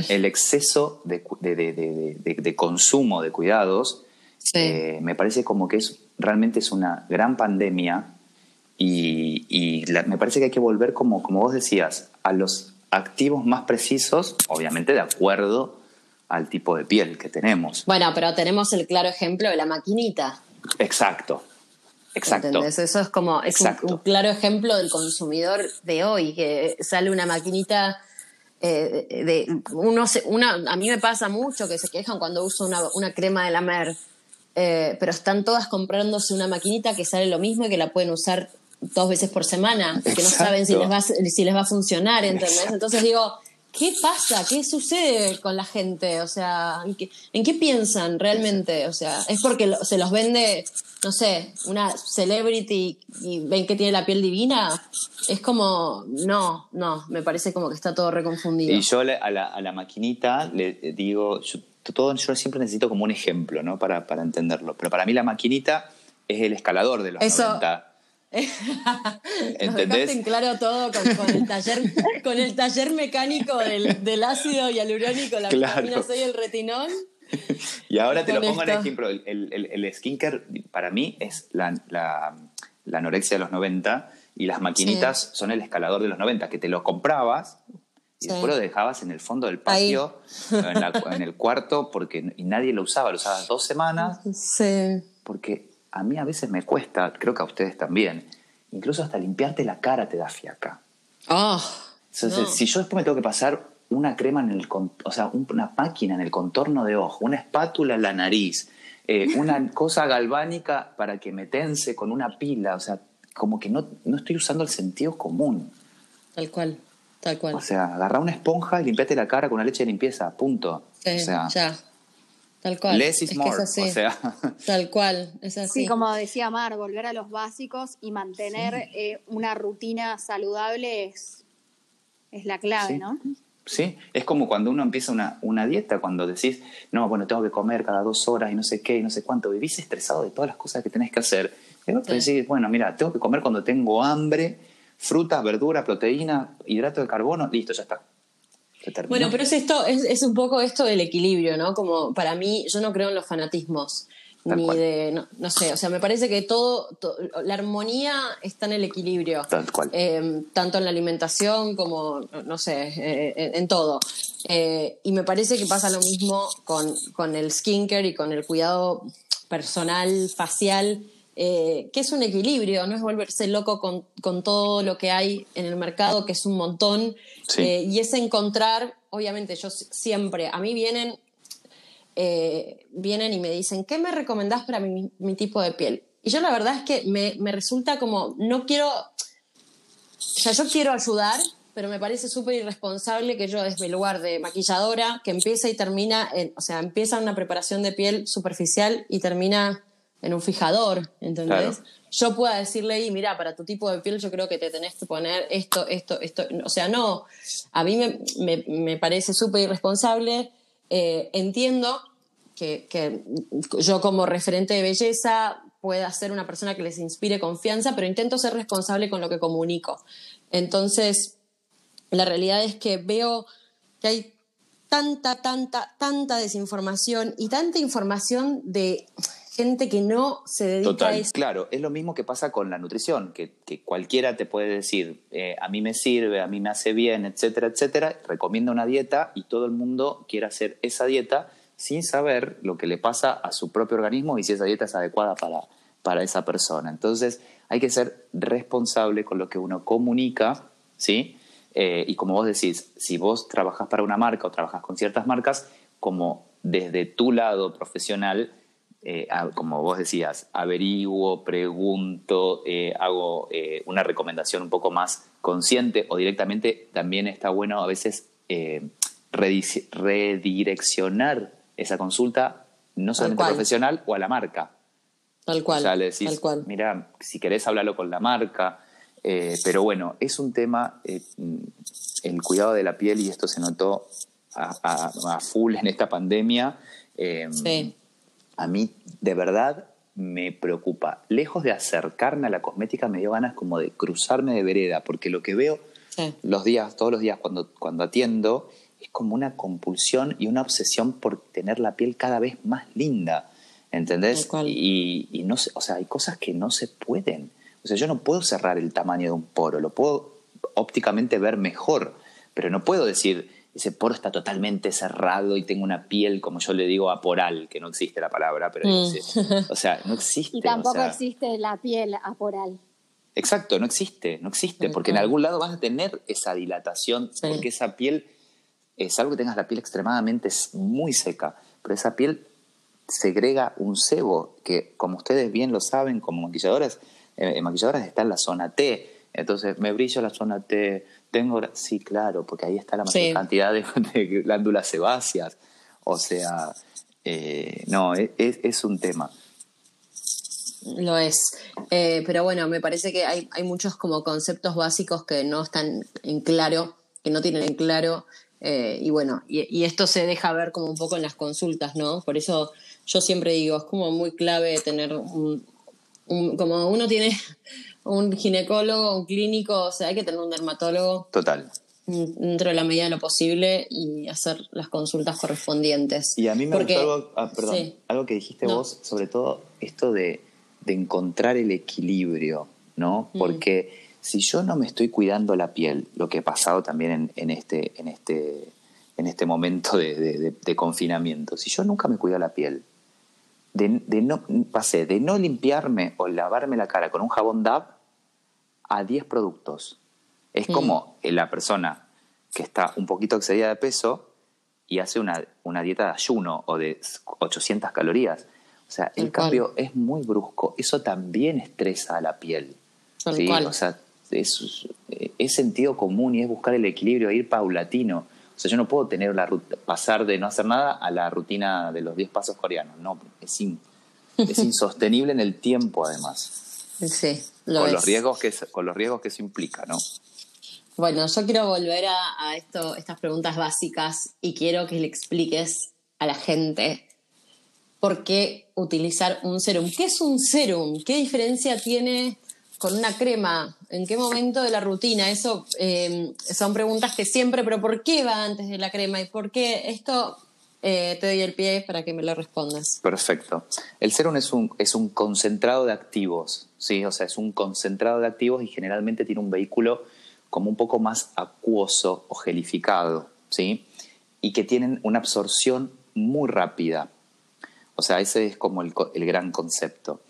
el exceso de, de, consumo de cuidados eh, me parece como que es realmente es una gran pandemia y, me parece que hay que volver, como, como vos decías, a los activos más precisos, obviamente de acuerdo al tipo de piel que tenemos. Bueno, pero tenemos el claro ejemplo de la maquinita. Exacto. Exacto. Eso es como es un, claro ejemplo del consumidor de hoy, que sale una maquinita eh, de, uno una, a mí me pasa mucho que se quejan cuando uso una, una crema de la mer, eh, pero están todas comprándose una maquinita que sale lo mismo y que la pueden usar dos veces por semana, que no saben si les va, si les va a funcionar, ¿entendés? Entonces digo, ¿qué pasa? ¿Qué sucede con la gente? O sea, ¿en qué, piensan realmente? O sea, es porque se los vende, no sé, una celebrity y ven que tiene la piel divina. Es como, no, no, me parece como que está todo reconfundido. Y yo a la, a la maquinita le digo, yo, todo, yo siempre necesito como un ejemplo, ¿no? Para, para entenderlo. Pero para mí la maquinita es el escalador de los Eso, ¿Entendés? en claro todo con, el taller, con el taller mecánico del, ácido hialurónico, la vitamina C y el retinol. Y ahora te lo pongo en ejemplo. El, el, skincare para mí es la, anorexia de los 90 y las maquinitas son el escalador de los 90, que te lo comprabas y después lo dejabas en el fondo del patio, en, el cuarto, porque y nadie lo usaba. Lo usabas dos semanas. Sí. Porque a mí a veces me cuesta, creo que a ustedes también, incluso hasta limpiarte la cara te da fiaca. Oh, si yo después me tengo que pasar una crema en el, o sea, una máquina en el contorno de ojo, una espátula en la nariz, eh, una cosa galvánica para que me tense con una pila, o sea, como que no, no estoy usando el sentido común. Tal cual, tal cual. O sea, agarra una esponja y limpiate la cara con una leche de limpieza, punto. o sea, ya. Tal cual. Less is more. Tal cual, es así. Sí, como decía Mar, volver a los básicos y mantener eh, una rutina saludable es, es la clave, ¿no? Sí, es como cuando uno empieza una, una, dieta, cuando decís, no, bueno, tengo que comer cada dos horas y no sé qué y no sé cuánto, vivís estresado de todas las cosas que tenés que hacer. Y vos decís, bueno, mira, tengo que comer cuando tengo hambre, frutas, verduras, proteína, hidrato de carbono, listo, ya está. Bueno, pero es esto, es, un poco esto del equilibrio, ¿no? Como para mí, yo no creo en los fanatismos. ni de, no, sé, o sea, me parece que todo, la armonía está en el equilibrio. Tal cual. Em, tanto en la alimentación como, no sé, eh, en, todo. Eh, y me parece que pasa lo mismo con, con el skincare y con el cuidado personal, facial eh, que es un equilibrio, no es volverse loco con, todo lo que hay en el mercado, que es un montón, eh, y es encontrar, obviamente yo siempre, a mí vienen, eh, vienen y me dicen, ¿qué me recomendás para mi, tipo de piel? Y yo la verdad es que me, me resulta como, no quiero, o sea, yo quiero ayudar, pero me parece súper irresponsable que yo desde el lugar de maquilladora, que empieza y termina, o sea, empieza una preparación de piel superficial y termina en un fijador, ¿entendés? Yo pueda decirle, y mira, para tu tipo de piel yo creo que te tenés que poner esto, esto, esto. O sea, no, a mí me, me, parece súper irresponsable. Eh, entiendo que, que, yo como referente de belleza pueda ser una persona que les inspire confianza, pero intento ser responsable con lo que comunico. Entonces, la realidad es que veo que hay tanta, tanta, tanta desinformación y tanta información de gente que no se dedica a eso. Claro, es lo mismo que pasa con la nutrición, que, cualquiera te puede decir, eh, a mí me sirve, a mí me hace bien, etcétera, etcétera, recomienda una dieta y todo el mundo quiere hacer esa dieta sin saber lo que le pasa a su propio organismo y si esa dieta es adecuada para, para esa persona. Entonces, hay que ser responsable con lo que uno comunica, ¿sí? Eh, y como vos decís, si vos trabajas para una marca o trabajas con ciertas marcas, como desde tu lado profesional, eh, como vos decías, averiguo, pregunto, eh, hago eh, una recomendación un poco más consciente o directamente, también está bueno a veces redireccionar esa consulta no solamente profesional o a la marca. Tal cual. O sea, le decís, mira, si querés hablarlo con la marca, pero bueno, es un tema, el cuidado de la piel, y esto se notó a, a full en esta pandemia. Sí a mí de verdad me preocupa. Lejos de acercarme a la cosmética, me dio ganas como de cruzarme de vereda, porque lo que veo los días, todos los días cuando, cuando atiendo, es como una compulsión y una obsesión por tener la piel cada vez más linda. ¿Entendés? Y, y, no sé, o sea, hay cosas que no se pueden. O sea, yo no puedo cerrar el tamaño de un poro, lo puedo ópticamente ver mejor, pero no puedo decir, ese poro está totalmente cerrado y tengo una piel, como yo le digo, aporal, que no existe la palabra, pero mm. o sea, no existe. Y tampoco existe la piel aporal. Exacto, no existe, no existe, porque en algún lado vas a tener esa dilatación, porque esa piel es algo que tengas la piel extremadamente muy seca, pero esa piel segrega un sebo que, como ustedes bien lo saben, como maquilladoras, eh, maquilladoras está en la zona T. Entonces, me brillo la zona T, tengo... Sí, claro, porque ahí está la mayor cantidad de, glándulas sebáceas. O sea, eh, no, e, es, un tema. Lo es. Eh, pero bueno, me parece que hay, hay muchos como conceptos básicos que no están en claro, que no tienen en claro. y bueno, y, esto se deja ver como un poco en las consultas, ¿no? Por eso yo siempre digo, es como muy clave tener un, como uno tiene un ginecólogo, un clínico, o sea, hay que tener un dermatólogo. Total. Dentro de la medida de lo posible y hacer las consultas correspondientes. Y a mí me gustó algo, ah, perdón, algo que dijiste vos, sobre todo esto de, encontrar el equilibrio, ¿no? Mm. Porque si yo no me estoy cuidando la piel, lo que he pasado también en, este, en, este, en este momento de, de, confinamiento, si yo nunca me cuido la piel, de, no, pasé de no limpiarme o lavarme la cara con un jabón DAB a 10 productos. Es mm. como la persona que está un poquito excedida de peso y hace una, una dieta de ayuno o de 800 calorías. O sea, el cambio es muy brusco. Eso también estresa a la piel. ¿sí? O sea, es, es, sentido común y es buscar el equilibrio, ir paulatino. O sea, yo no puedo tener la pasar de no hacer nada a la rutina de los 10 pasos coreanos. No, es, es insostenible en el tiempo, además. Sí, lo con Los riesgos que, con los riesgos que eso implica, ¿no? Bueno, yo quiero volver a, esto, estas preguntas básicas y quiero que le expliques a la gente por qué utilizar un serum. ¿Qué es un serum? ¿Qué diferencia tiene con una crema? ¿En qué momento de la rutina? Eso em, son preguntas que siempre, pero ¿por qué va antes de la crema? ¿Y por qué esto eh, te doy el pie para que me lo respondas? Perfecto. El serum es un, es un concentrado de activos, ¿sí? O sea, es un concentrado de activos y generalmente tiene un vehículo como un poco más acuoso o gelificado, ¿sí? Y que tienen una absorción muy rápida. O sea, ese es como el, el gran concepto.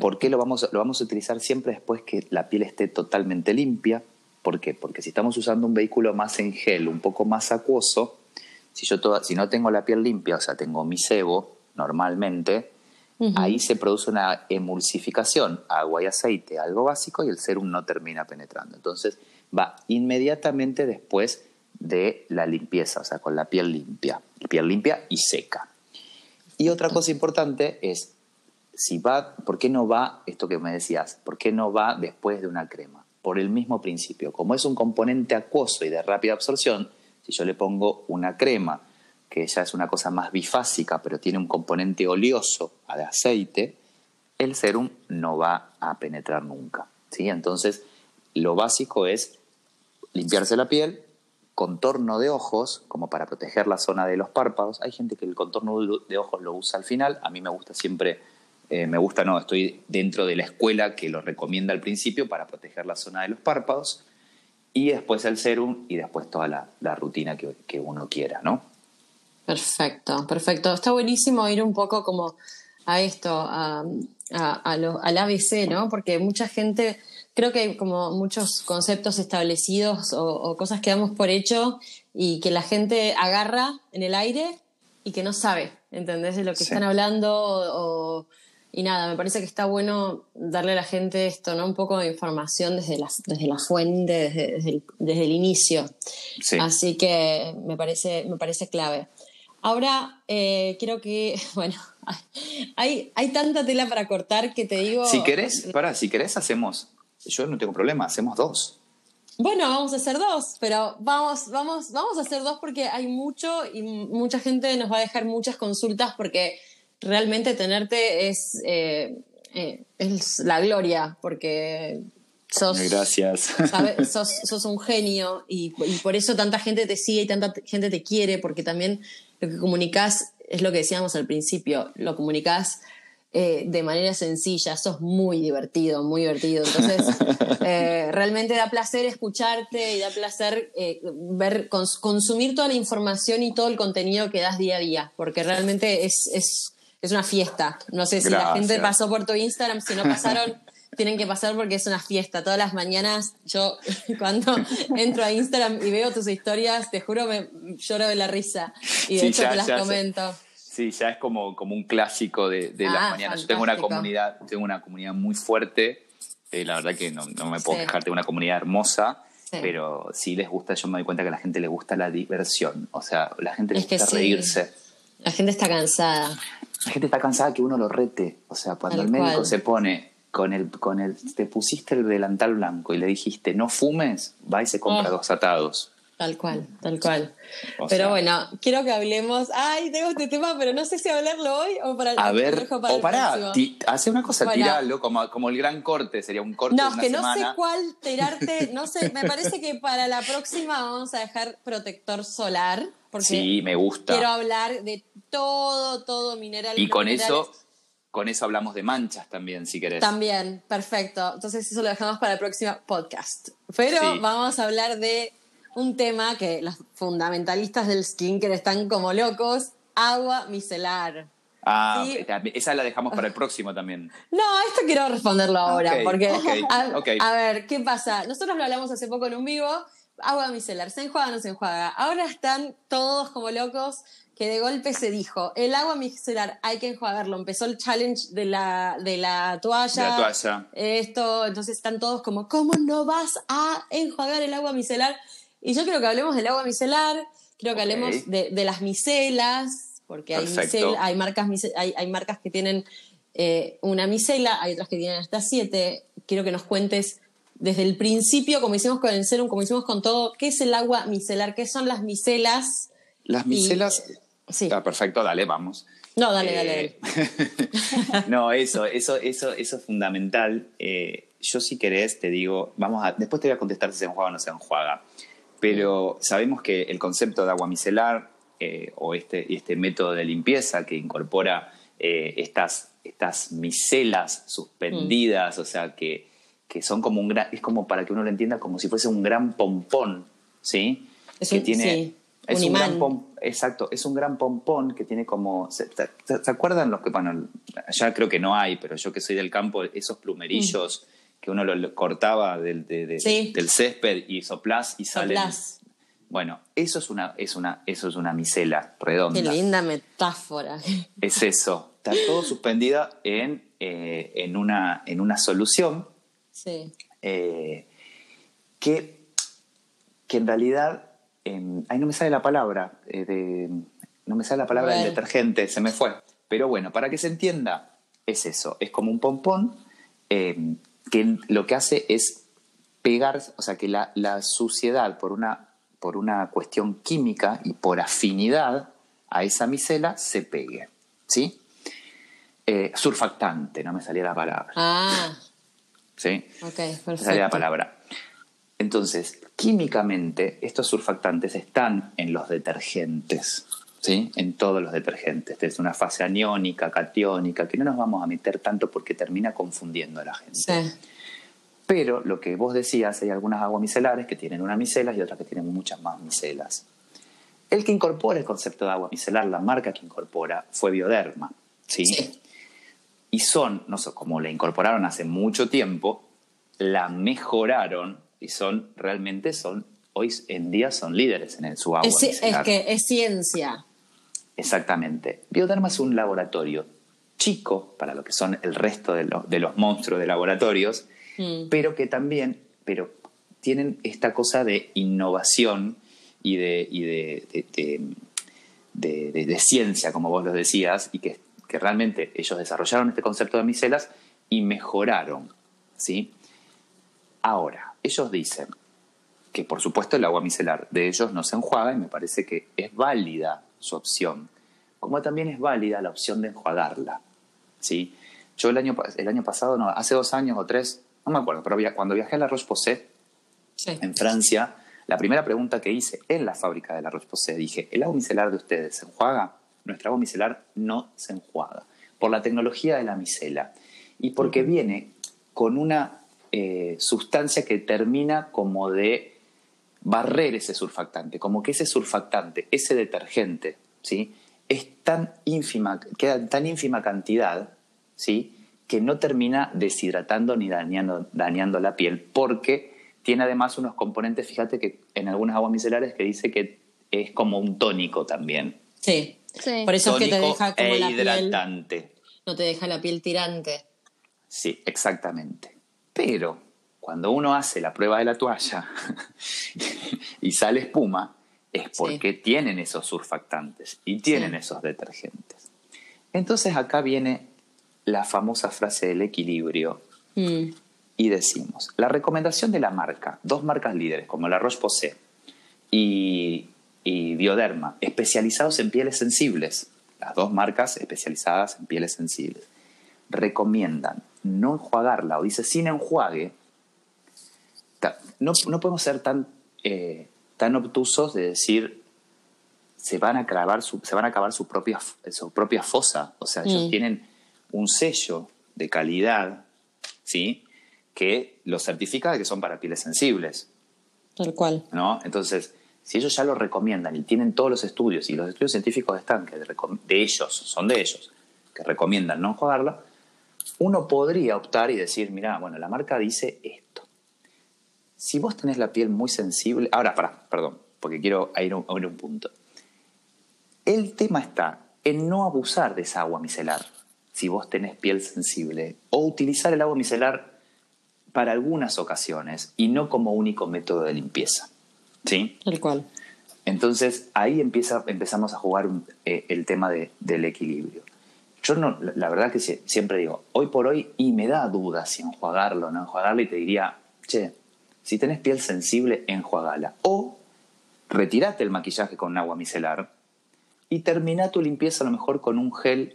¿Por qué lo vamos, lo vamos a utilizar siempre después que la piel esté totalmente limpia? ¿Por qué? Porque si estamos usando un vehículo más en gel, un poco más acuoso, si, yo si no tengo la piel limpia, o sea, tengo mi sebo normalmente, ahí se produce una emulsificación, agua y aceite, algo básico, y el serum no termina penetrando. Entonces va inmediatamente después de la limpieza, o sea, con la piel limpia, piel limpia y seca. Y otra cosa importante es si va, ¿por qué no va esto que me decías? ¿Por qué no va después de una crema? Por el mismo principio. Como es un componente acuoso y de rápida absorción, si yo le pongo una crema, que ya es una cosa más bifásica, pero tiene un componente oleoso de aceite, el serum no va a penetrar nunca. ¿sí? Entonces, lo básico es limpiarse la piel, contorno de ojos, como para proteger la zona de los párpados. Hay gente que el contorno de ojos lo usa al final, a mí me gusta siempre eh, me gusta, no, estoy dentro de la escuela que lo recomienda al principio para proteger la zona de los párpados y después el serum y después toda la, rutina que, uno quiera, ¿no? Perfecto, perfecto. Está buenísimo ir un poco como a esto, a, al ABC, ¿no? Porque mucha gente, creo que hay como muchos conceptos establecidos o, cosas que damos por hecho y que la gente agarra en el aire y que no sabe, ¿entendés? De lo que están hablando o, y nada, me parece que está bueno darle a la gente esto, ¿no? Un poco de información desde la, desde la fuente, desde, desde, el, inicio. Así que me parece, me parece clave. Ahora, eh, quiero que, bueno, hay, hay tanta tela para cortar que te digo... Si querés, para, si querés hacemos, yo no tengo problema, hacemos dos. Bueno, vamos a hacer dos, pero vamos, vamos, vamos a hacer dos porque hay mucho y mucha gente nos va a dejar muchas consultas porque realmente tenerte es, eh, eh, es la gloria, porque sos, Gracias. Sos, un genio y, por eso tanta gente te sigue y tanta gente te quiere, porque también lo que comunicas es lo que decíamos al principio, lo comunicas eh, de manera sencilla, sos muy divertido, muy divertido. Entonces, realmente da placer escucharte y da placer ver, consumir toda la información y todo el contenido que das día a día, porque realmente es, es es una fiesta. No sé si la gente pasó por tu Instagram, si no pasaron, tienen que pasar porque es una fiesta. Todas las mañanas yo cuando entro a Instagram y veo tus historias, te juro me lloro de la risa y de hecho te las comento. Sí, ya es como, como un clásico de, las ah, mañanas. Yo tengo una comunidad, tengo una comunidad muy fuerte. Eh, la verdad que no, me puedo quejar, tengo una comunidad hermosa. Pero sí les gusta, yo me doy cuenta que a la gente le gusta la diversión. O sea, la gente le gusta reírse. La gente está cansada. La gente está cansada que uno lo rete. O sea, cuando el médico se pone con el, con el, te pusiste el delantal blanco y le dijiste no fumes, va y se compra oh. dos atados. Tal cual, tal cual. pero bueno, quiero que hablemos. Ay, tengo este tema, pero no sé si hablarlo hoy o para el A ver, o para, hace una cosa, tiralo, como, como el gran corte, sería un corte. No, de que no sé cuál tirarte, no sé, me parece que para la próxima vamos a dejar protector solar. Porque sí, me gusta. Quiero hablar de todo, todo mineral. Y con eso con eso hablamos de manchas también, si querés. También, perfecto. Entonces eso lo dejamos para el próximo podcast. Pero vamos a hablar de un tema que los fundamentalistas del skincare están como locos, agua micelar. Ah, esa la dejamos para el próximo también. No, esto quiero responderlo ahora, porque a, ver, ¿qué pasa? Nosotros lo hablamos hace poco en un vivo, agua micelar, ¿se enjuaga o no se enjuaga? Ahora están todos como locos que de golpe se dijo, el agua micelar hay que enjuagarlo. Empezó el challenge de la, de la toalla. la toalla. Esto, entonces están todos como, ¿cómo no vas a enjuagar el agua micelar? Y yo creo que hablemos del agua micelar, creo que hablemos de, las micelas, porque hay, hay, marcas, hay, hay, marcas que tienen eh, una micela, hay otras que tienen hasta siete. Quiero que nos cuentes desde el principio, como hicimos con el serum, como hicimos con todo, ¿qué es el agua micelar? ¿Qué son las micelas? Las micelas... sí. Está perfecto, dale, vamos. No, dale, dale. Eh, no, eso, eso, eso, eso es fundamental. Eh, yo si querés te digo, vamos a, después te voy a contestar si se enjuaga o no se enjuaga. Pero sabemos que el concepto de agua micelar eh, o este, este método de limpieza que incorpora eh, estas, estas micelas suspendidas, o sea, que, que, son como un gran, es como para que uno lo entienda como si fuese un gran pompón, ¿sí? Es que tiene, es un, gran exacto, es un gran pompón que tiene como, ¿se, acuerdan los que, bueno, ya creo que no hay, pero yo que soy del campo, esos plumerillos que uno lo cortaba del, del césped y soplás y sale. Bueno, eso es una, es una, eso es una micela redonda. Qué linda metáfora. Es eso. Está todo suspendida en, eh, en, una, en una solución sí. Eh, que, que en realidad, ahí no me sale la palabra, eh, de, no me sale la palabra del detergente, se me fue. Pero bueno, para que se entienda, es eso, es como un pompón que lo que hace es pegar, o sea, que la, suciedad por una, por una cuestión química y por afinidad a esa micela se pegue. ¿Sí? Eh, surfactante, no me salía la palabra. Ah. ¿Sí? Ok, perfecto. Me salía la palabra. Entonces, químicamente, estos surfactantes están en los detergentes. ¿Sí? en todos los detergentes. Es una fase aniónica, catiónica, que no nos vamos a meter tanto porque termina confundiendo a la gente. Pero lo que vos decías, hay algunas aguas micelares que tienen una micela y otras que tienen muchas más micelas. El que incorpora el concepto de agua micelar, la marca que incorpora, fue Bioderma. ¿sí? Y son, no sé, como la incorporaron hace mucho tiempo, la mejoraron y son, realmente son, hoy en día son líderes en su agua. Es, es que es ciencia. Exactamente. Bioderma es un laboratorio chico para lo que son el resto de, los monstruos de laboratorios, mm. pero que también pero tienen esta cosa de innovación y de, de, ciencia, como vos lo decías, y que, que, realmente ellos desarrollaron este concepto de micelas y mejoraron. ¿sí? Ahora, ellos dicen que por supuesto el agua micelar de ellos no se enjuaga y me parece que es válida su opción, como también es válida la opción de enjuagarla. ¿sí? Yo el año, el año pasado, no, hace dos años o tres, no me acuerdo, pero cuando viajé a La Roche-Posay, en Francia, la primera pregunta que hice en la fábrica de La Roche-Posay, dije, ¿el agua micelar de ustedes se enjuaga? Nuestra agua micelar no se enjuaga, por la tecnología de la micela y porque viene con una eh, sustancia que termina como de barrer ese surfactante, como que ese surfactante, ese detergente, ¿sí? es tan ínfima, queda en tan ínfima cantidad, ¿sí? que no termina deshidratando ni dañando, dañando la piel, porque tiene además unos componentes, fíjate que en algunas aguas micelares que dice que es como un tónico también. Sí, por eso es que te deja como e la hidratante. Piel, no te deja la piel tirante. Sí, exactamente. Pero cuando uno hace la prueba de la toalla y sale espuma, es porque tienen esos surfactantes y tienen esos detergentes. Entonces acá viene la famosa frase del equilibrio mm. y decimos, la recomendación de la marca, dos marcas líderes como la Roche-Posay y, y Bioderma, especializados en pieles sensibles, las dos marcas especializadas en pieles sensibles, recomiendan no enjuagarla o dice sin enjuague, no, no podemos ser tan, eh, tan obtusos de decir se van a acabar su, se van a acabar su propia, su propia fosa. O sea, ellos mm. tienen un sello de calidad, ¿sí? Que los certifica de que son para pieles sensibles. Tal cual. ¿No? Entonces, si ellos ya lo recomiendan y tienen todos los estudios, y los estudios científicos están, que de, ellos, son de ellos, que recomiendan no jugarla, uno podría optar y decir, mira, bueno, la marca dice esto. Si vos tenés la piel muy sensible, ahora, para, perdón, porque quiero ir a un, un punto. El tema está en no abusar de esa agua micelar, si vos tenés piel sensible, o utilizar el agua micelar para algunas ocasiones y no como único método de limpieza. ¿Sí? El cual. Entonces ahí empieza, empezamos a jugar eh, el tema del equilibrio. Yo no, la verdad que siempre digo, hoy por hoy, y me da duda si enjuagarlo o no enjuagarlo, y te diría, che, si tenés piel sensible, enjuagala. O retirate el maquillaje con agua micelar y termina tu limpieza a lo mejor con un gel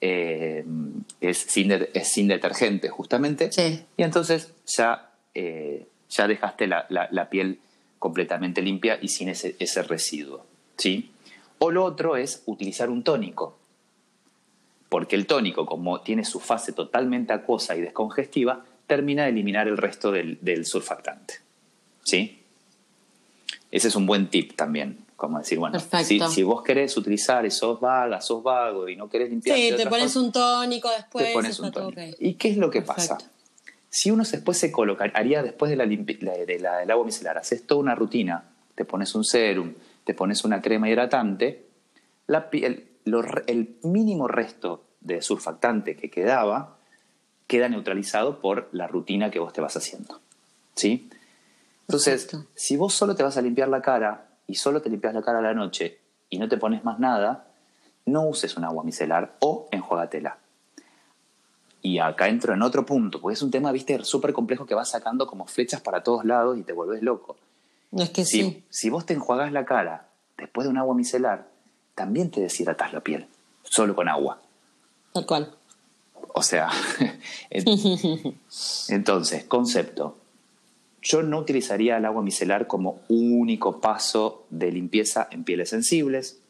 eh, es, sin es sin detergente justamente, y entonces ya, eh, ya dejaste la, la piel completamente limpia y sin ese, ese residuo. ¿sí? O lo otro es utilizar un tónico, porque el tónico, como tiene su fase totalmente acuosa y descongestiva, termina de eliminar el resto del, surfactante. ¿Sí? Ese es un buen tip también. Como decir, bueno, si, si, vos querés utilizar y sos vaga, sos vago y no querés limpiar. Sí, te pones un tónico después. Te pones un tónico. ¿Y qué es lo que pasa? Si uno después se colocaría después de la, de la, del agua micelar, haces toda una rutina, te pones un serum, te pones una crema hidratante, la, el, el mínimo resto de surfactante que quedaba queda neutralizado por la rutina que vos te vas haciendo. ¿Sí? Entonces, si vos solo te vas a limpiar la cara y solo te limpias la cara a la noche y no te pones más nada, no uses un agua micelar o enjuagatela. Y acá entro en otro punto, porque es un tema, viste, súper complejo que vas sacando como flechas para todos lados y te vuelves loco. Es que si, sí. Si vos te enjuagás la cara después de un agua micelar, también te deshidratas la piel, solo con agua. Tal cual. O sea, entonces, concepto. Yo no utilizaría el agua micelar como único paso de limpieza en pieles sensibles.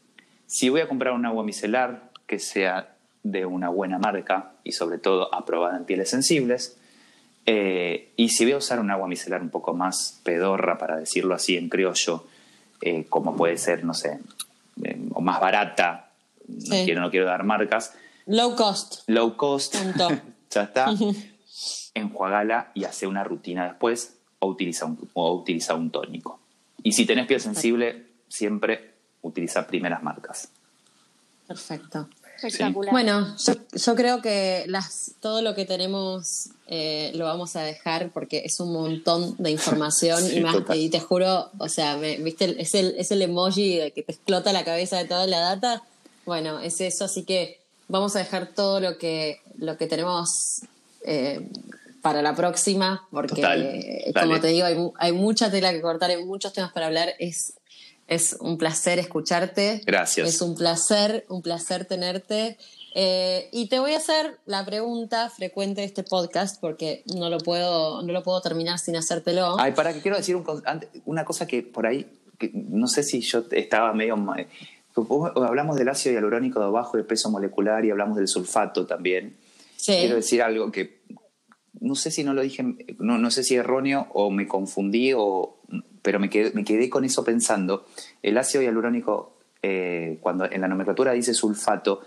Si voy a comprar un agua micelar que sea de una buena marca y sobre todo aprobada en pieles sensibles. Eh, y si voy a usar un agua micelar un poco más pedorra, para decirlo así en criollo, eh, como puede ser, no sé, eh, o más barata, no, quiero, no quiero dar marcas. Low cost. Low cost. ya está. Enjuagala y hace una rutina después o utiliza un, o utiliza un tónico. Y si tenés piel sensible, siempre utiliza primeras marcas. Perfecto. Bueno, yo, creo que las, todo lo que tenemos eh, lo vamos a dejar porque es un montón de información y más y te juro, o sea, viste, es el, es el emoji de que te explota la cabeza de toda la data. Bueno, es eso, así que vamos a dejar todo lo que, lo que tenemos eh, para la próxima, porque como te digo, hay, hay mucha tela que cortar, hay muchos temas para hablar. Es es un placer escucharte. Gracias. Es un placer, un placer tenerte. Eh, y te voy a hacer la pregunta frecuente de este podcast porque no lo puedo, no lo puedo terminar sin hacértelo. Ay, para que quiero decir una cosa que por ahí, que no sé si yo estaba medio... Hablamos del ácido hialurónico de bajo de peso molecular y hablamos del sulfato también. Sí. Quiero decir algo que no sé si no lo dije, no, no sé si erróneo o me confundí o pero me quedé, me quedé con eso pensando. El ácido hialurónico, eh, cuando en la nomenclatura dice sulfato,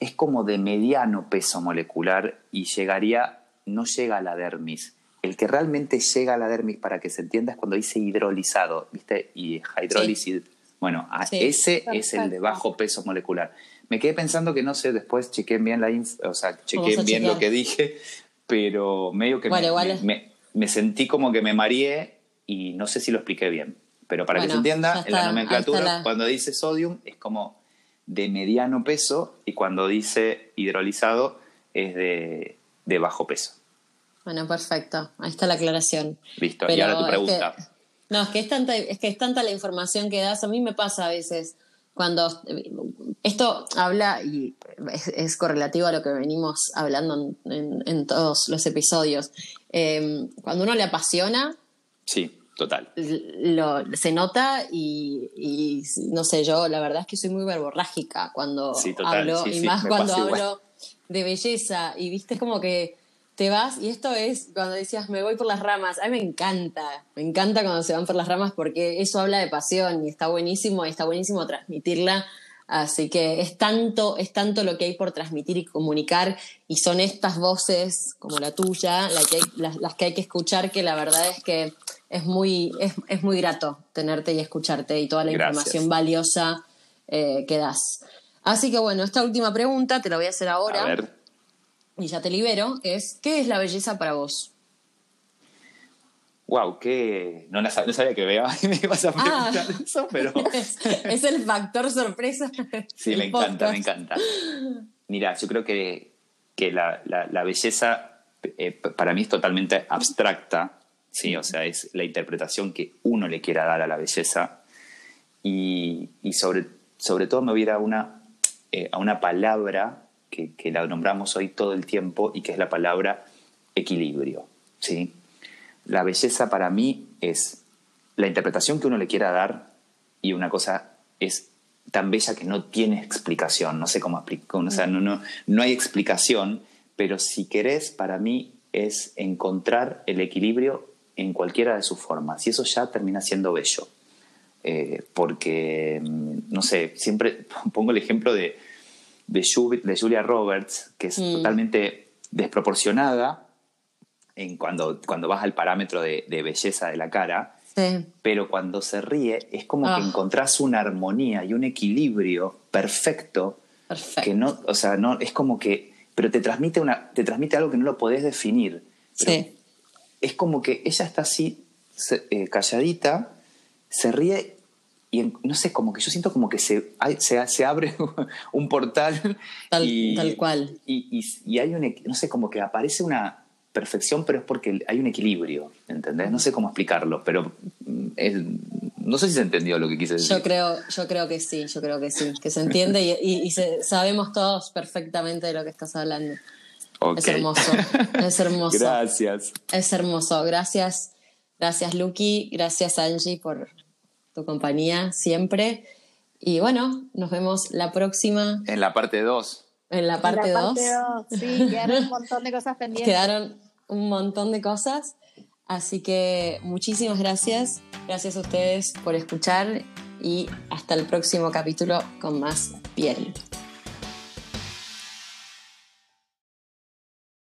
es como de mediano peso molecular y llegaría, no llega a la dermis. El que realmente llega a la dermis, para que se entienda, es cuando dice hidrolizado, ¿viste? Y hidrólisis. Bueno, ese es el de bajo peso molecular. Me quedé pensando que no sé, después chequeen bien la o sea, chequeen bien lo que dije, pero medio que me, sentí como que me mareé y no sé si lo expliqué bien. Pero para que se entienda, en la nomenclatura, cuando dice sodium es como de mediano peso y cuando dice hidrolizado es de, bajo peso. Bueno, perfecto. Ahí está la aclaración. Listo. y ahora tu pregunta. No, es que es, tanta, es que es tanta la información que das. A mí me pasa a veces cuando esto habla y es, correlativo a lo que venimos hablando en, todos los episodios. Em, cuando uno le apasiona. Sí, total. se nota y, no sé, yo la verdad es que soy muy verborrágica cuando hablo y más cuando hablo de belleza y viste es como que te vas, y esto es cuando decías me voy por las ramas, a mí me encanta, me encanta cuando se van por las ramas porque eso habla de pasión y está buenísimo, y está buenísimo transmitirla. Así que es tanto, es tanto lo que hay por transmitir y comunicar, y son estas voces como la tuya que las, que hay que escuchar, que la verdad es que es muy, es, muy grato tenerte y escucharte y toda la información valiosa eh, que das. Así que bueno, esta última pregunta te la voy a hacer ahora. A ver y ya te libero, es ¿qué es la belleza para vos? Wow, que no, sabía que me ibas a preguntar ah. eso, pero... es, el factor sorpresa. Sí, me encanta, me encanta. Mira, yo creo que, que la, la, belleza eh, para mí es totalmente abstracta, ¿sí? o sea, es la interpretación que uno le quiera dar a la belleza y, y sobre, sobre todo me hubiera una, eh, a una palabra que, la nombramos hoy todo el tiempo y que es la palabra equilibrio. ¿sí? La belleza para mí es la interpretación que uno le quiera dar y una cosa es tan bella que no tiene explicación, no sé cómo explicar, o sea, no, no, no hay explicación, pero si querés, para mí es encontrar el equilibrio en cualquiera de sus formas y eso ya termina siendo bello. Eh, porque, mm, no sé, siempre pongo el ejemplo de, de, Julia Roberts, que es mm. totalmente desproporcionada en cuando, cuando vas al parámetro de, belleza de la cara, pero cuando se ríe es como que ah. encontrás una armonía y un equilibrio perfecto, que no, o sea, no, es como que, pero te transmite, una, te transmite algo que no lo podés definir. Es como que ella está así, eh, calladita, se ríe y no sé, como que yo siento como que se, se, se abre un portal. Tal, tal cual. Y, y, hay un, no sé, como que aparece una perfección, pero es porque hay un equilibrio, ¿entendés? No sé cómo explicarlo, pero mm, no sé si se entendió lo que quise decir. Yo creo, yo creo que sí, yo creo que sí, que se entiende y, sabemos todos perfectamente de lo que estás hablando. Es hermoso, es hermoso. Gracias. Es hermoso, gracias. Gracias Lucky, gracias Angie por, tu compañía siempre. Y bueno, nos vemos la próxima. En la parte 2. En la parte 2. Sí, quedaron un montón de cosas pendientes. Quedaron un montón de cosas. Así que muchísimas gracias. Gracias a ustedes por escuchar y hasta el próximo capítulo con más piel.